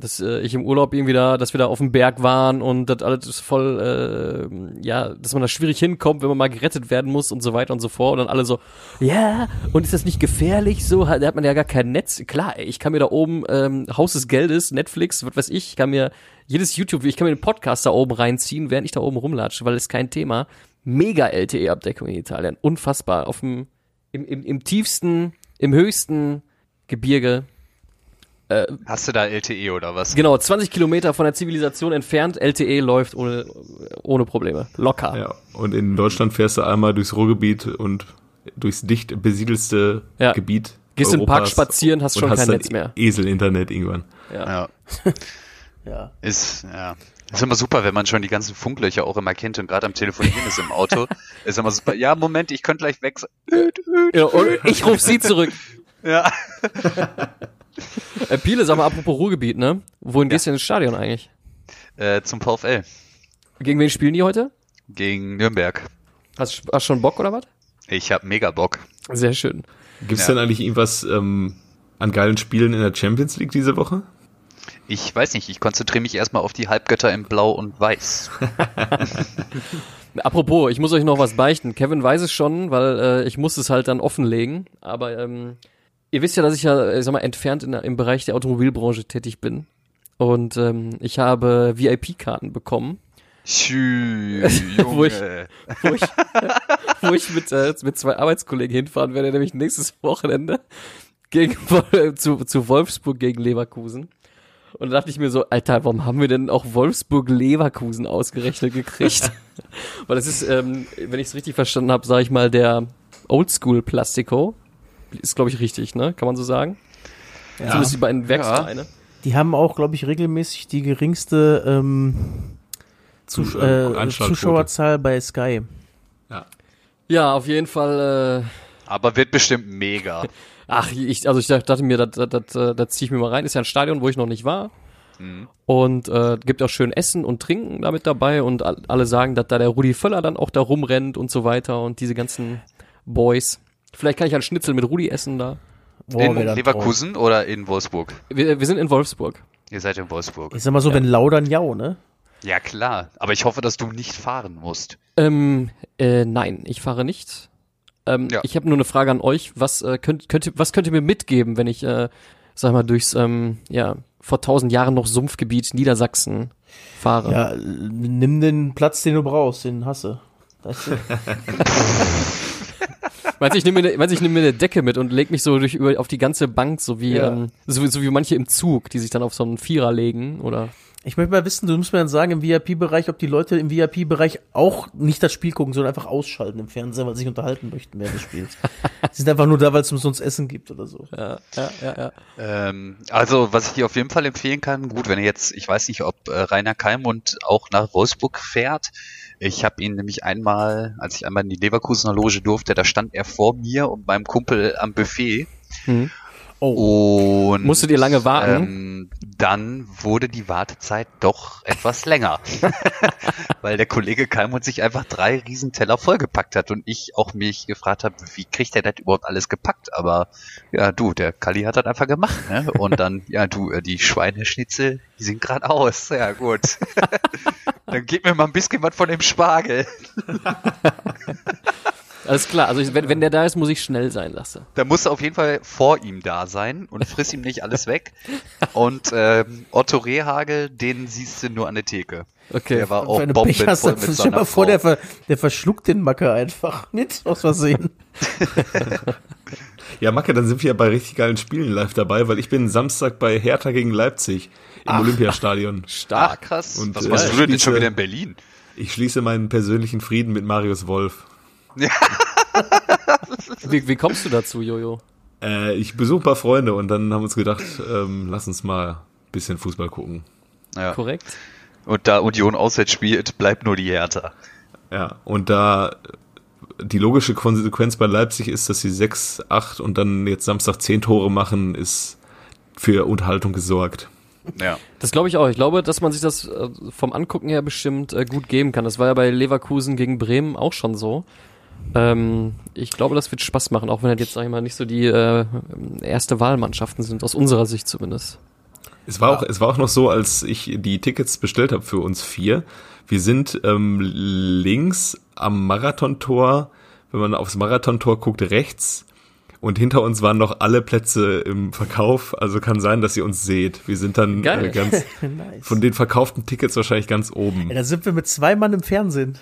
dass äh, ich im Urlaub irgendwie da, dass wir da auf dem Berg waren und das alles voll, äh, ja, dass man da schwierig hinkommt, wenn man mal gerettet werden muss und so weiter und so fort. Und dann alle so, ja, und ist das nicht gefährlich? So, da hat man ja gar kein Netz. Klar, ey, ich kann mir da oben ähm, Haus des Geldes, Netflix, was weiß ich, kann mir jedes YouTube, ich kann mir den Podcast da oben reinziehen, während ich da oben rumlatsche, weil ist kein Thema. Mega LTE-Abdeckung in Italien. Unfassbar. Auf dem, im, im, im tiefsten, im höchsten Gebirge.
Hast du da LTE oder was?
Genau, 20 Kilometer von der Zivilisation entfernt. LTE läuft ohne, ohne Probleme. Locker.
Ja, und in Deutschland fährst du einmal durchs Ruhrgebiet und durchs dicht besiedelste
Ja.
Gebiet.
Gehst in den Park
Europas
spazieren, hast schon kein Netz mehr.
Esel-Internet irgendwann.
Ja.
Ja.
Ist, ja. Ist immer super, wenn man schon die ganzen Funklöcher auch immer kennt und gerade am Telefonieren ist im Auto. Ist immer super. Ja, Moment, ich könnte gleich weg.
Ja, und ich rufe sie zurück.
Ja.
Äh, Piele, sag mal, apropos Ruhrgebiet, ne? Wohin gehst du denn ins Stadion eigentlich?
Äh, zum VfL.
Gegen wen spielen die heute?
Gegen Nürnberg.
Hast hast schon Bock oder was?
Ich hab mega Bock.
Sehr schön.
Gibt es
Ja.
denn eigentlich irgendwas ähm, an geilen Spielen in der Champions League diese Woche?
Ich weiß nicht, ich konzentriere mich erstmal auf die Halbgötter in Blau und Weiß.
Apropos, ich muss euch noch was beichten. Kevin weiß es schon, weil äh, ich muss es halt dann offenlegen. Aber ähm, ihr wisst ja, dass ich ja, äh, sag mal, entfernt in, im Bereich der Automobilbranche tätig bin. Und ähm, ich habe VIP-Karten bekommen,
Schü,
Wo ich- wo ich, wo ich mit, äh, mit zwei Arbeitskollegen hinfahren werde, nämlich nächstes Wochenende gegen, zu, zu Wolfsburg gegen Leverkusen. Und da dachte ich mir so, Alter, warum haben wir denn auch Wolfsburg-Leverkusen ausgerechnet gekriegt? Weil das ist, ähm, wenn ich es richtig verstanden habe, sage ich mal, der Oldschool-Plastiko. Ist, glaube ich, richtig, ne? Kann man so sagen? Zumindest die beiden Werksvereine.
Die haben auch, glaube ich, regelmäßig die geringste ähm, Zus
Zu-
äh. Zuschauerzahl bei Sky.
Ja.
Ja, auf jeden Fall, äh,
Aber wird bestimmt mega.
Ach, ich, also ich dachte mir, das, äh, das ziehe ich mir mal rein. Ist ja ein Stadion, wo ich noch nicht war. Und äh, gibt auch schön Essen und Trinken damit dabei und all, alle sagen, dass da der Rudi Völler dann auch da rumrennt und so weiter und diese ganzen Boys. Vielleicht kann ich einen Schnitzel mit Rudi essen da.
Boah,
in Leverkusen oder in Wolfsburg?
Wir, wir sind in Wolfsburg.
Ihr seid in Wolfsburg.
Ich sag mal so, wenn Laudern jau, ne?
Ja, klar. Aber ich hoffe, dass du nicht fahren musst.
Ähm, äh, nein, ich fahre nicht. Ähm,
Ja.
Ich habe nur eine Frage an euch. Was, äh, könnt, könnt, ihr- was könnt ihr mir mitgeben, wenn ich, äh, sag mal, durchs, ähm, ja, vor tausend Jahren noch Sumpfgebiet Niedersachsen fahre?
Ja, nimm den Platz, den du brauchst, den hasse. Weißt du?
Meinst du, ich nehme mir, ne- ich nehme mir eine Decke mit und leg mich so durch über auf die ganze Bank, so wie,
Ja.
ähm, so, wie- so wie manche im Zug, die sich dann auf so einen Vierer legen, oder?
Ich möchte mal wissen, du musst mir dann sagen, im VIP-Bereich, ob die Leute im VIP-Bereich auch nicht das Spiel gucken, sondern einfach ausschalten im Fernsehen, weil sie sich unterhalten möchten während des Spiels. sie sind einfach nur da, weil es umsonst Essen gibt oder so.
Ja, ja, ja, ja.
Ähm, also, was ich dir auf jeden Fall empfehlen kann, gut, wenn ihr jetzt, ich weiß nicht, ob äh, Rainer Kalmund auch nach Wolfsburg fährt. Ich habe ihn nämlich einmal, als ich einmal in die Leverkusener Loge durfte, da stand er vor mir und meinem Kumpel am Buffet.
Hm.
Oh,
Und
Musstet ihr lange warten?
Ähm, dann wurde die Wartezeit doch etwas länger. Weil der Kollege Kalmund sich einfach drei Riesenteller vollgepackt hat und ich auch mich gefragt habe, wie kriegt er das überhaupt alles gepackt? Aber ja, du, der Kalli hat das einfach gemacht, ne? Und dann, ja, du, äh, die Schweineschnitzel, die sind gerade aus. Ja, gut. dann gib mir mal ein bisschen was von dem Spargel.
Alles klar, also ich, wenn, wenn der da ist, muss ich schnell sein, sagst du.
Da musst du auf jeden Fall vor ihm da sein und friss ihm nicht alles weg. Und ähm, Otto Rehagel, den siehst du nur an der Theke.
Okay.
Der war auch bombenvoll mit seiner
mal vor,
Frau.
der, ver, der verschluckt den Macker einfach mit, aus Versehen.
Ja, Macke, dann sind wir ja bei richtig geilen Spielen live dabei, weil ich bin Samstag bei Hertha gegen Leipzig im Olympiastadion.
Ach
Stark.
krass.
Und,
Was
äh,
machst du denn jetzt schon wieder in Berlin?
Ich schließe meinen persönlichen Frieden mit Marius Wolf.
Wie, wie kommst du dazu, Jojo?
Äh, ich besuche ein paar Freunde und dann haben wir uns gedacht, ähm, lass uns mal ein bisschen Fußball gucken.
Ja.
Korrekt?
Und da Union auswärts spielt, bleibt nur die Hertha.
Ja, und da die logische Konsequenz bei Leipzig ist, dass sie 6, 8 und dann jetzt Samstag 10 Tore machen, ist für Unterhaltung gesorgt.
Ja.
Das glaube ich auch. Ich glaube, dass man sich das äh, vom Angucken her bestimmt äh, gut geben kann. Das war ja bei Leverkusen gegen Bremen auch schon so. Ähm, ich glaube, das wird Spaß machen, auch wenn das jetzt, sag ich mal, nicht so die äh, erste Wahlmannschaften sind, aus unserer Sicht zumindest.
Es war auch, es war auch noch so, als ich die Tickets bestellt habe für uns vier. Wir sind ähm, links am Marathontor, wenn man aufs Marathontor guckt, rechts. Und hinter uns waren noch alle Plätze im Verkauf. Also kann sein, dass ihr uns seht. Wir sind dann äh, ganz
nice.
von den verkauften Tickets wahrscheinlich ganz oben.
Ja, da sind wir mit zwei Mann im Fernsehen.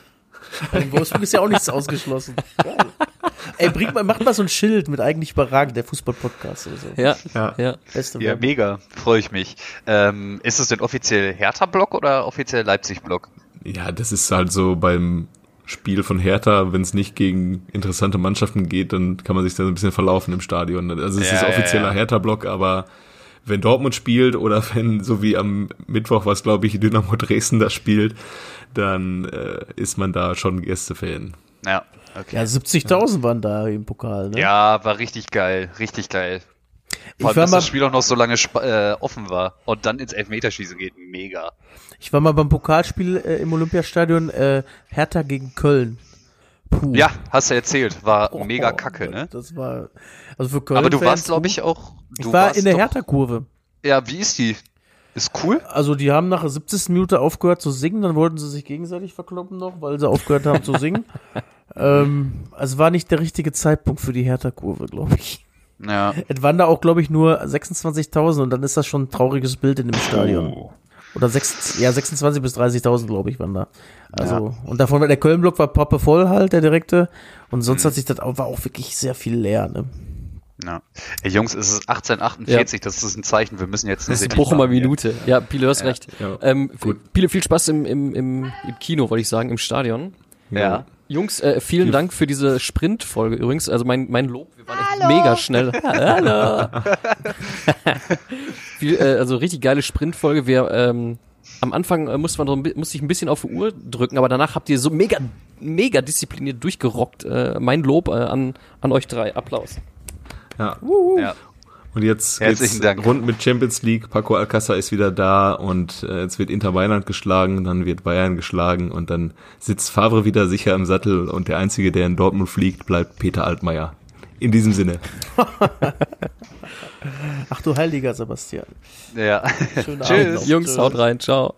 In Wolfsburg ist ja auch nichts ausgeschlossen. Ey, bringt mal, macht mal so ein Schild mit eigentlich überragend, der Fußball-Podcast oder so.
Ja,
Ja.
ja.
Beste
Ja, mega. Freue ich mich. Ähm, ist es denn offiziell Hertha-Block oder offiziell Leipzig-Block?
Ja, das ist halt so beim Spiel von Hertha, wenn es nicht gegen interessante Mannschaften geht, dann kann man sich da so ein bisschen verlaufen im Stadion. Also es
Ja,
ist
ja,
offizieller
ja.
Hertha-Block, aber wenn Dortmund spielt oder wenn, so wie am Mittwoch, was glaube ich, Dynamo Dresden da spielt, dann äh, ist man da schon Gästefan.
Ja, okay.
Ja, 70.000 waren da im Pokal, ne?
Ja, war richtig geil, richtig geil.
Ich
Vor allem,
war
dass
mal-
das Spiel auch noch so lange äh, offen war und dann ins Elfmeterschießen geht, mega.
Ich war mal beim Pokalspiel äh, im Olympiastadion äh, Hertha gegen Köln. Puh.
Ja, hast du erzählt, war
Oh,
mega kacke, ne?
Das war, also für Köln.
Aber du warst, glaube ich, auch.
Ich
Du
war
warst
in der
doch-
Hertha-Kurve.
Ja, wie ist die? Ist cool?
Also die haben nach der 70. Minute aufgehört zu singen, dann wollten sie sich gegenseitig verkloppen noch, weil sie aufgehört haben zu singen. ähm, also war nicht der richtige Zeitpunkt für die Hertha-Kurve, glaube ich.
Ja.
Es waren da auch, glaube ich, nur 26.000 und dann ist das schon ein trauriges Bild in dem Stadion.
Oh.
Oder sechs, ja, 26 bis 30.000, glaube ich, waren da. Also, und davon war der Köln-Block war Poppe voll halt, der direkte. Und sonst hat sich das auch, war auch wirklich sehr viel leer, ne?
Ja. Ey, Jungs, es ist 1848, das ist ein Zeichen, wir müssen jetzt eine
Das ist
City
Bochumer. Minute. Ja, Pile, hast recht.
Ja.
Ähm,
Gut.
Pile, viel Spaß im, im, im, im Kino, wollte ich sagen, im Stadion.
Ja.
Jungs, äh, vielen Dank für diese Sprintfolge übrigens. Also mein, mein Lob, wir waren echt mega schnell. Hallo. Viel, äh, also richtig geile Sprintfolge. Wir ähm, am Anfang äh, musste man so musste ich ein bisschen auf die Uhr drücken, aber danach habt ihr so mega mega diszipliniert durchgerockt. Äh, mein Lob äh, an an euch drei. Applaus.
Ja.
Ja.
Und jetzt
Herzlichen
geht's
Dank.
rund mit Champions League. Paco Alcázar ist wieder da und äh, jetzt wird Inter Mailand geschlagen, dann wird Bayern geschlagen und dann sitzt Favre wieder sicher im Sattel und der Einzige, der in Dortmund fliegt, bleibt Peter Altmaier. In diesem Sinne.
Ach du heiliger Sebastian.
Ja.
Schönen
Tschüss.
Abend noch.
Jungs, haut rein, ciao.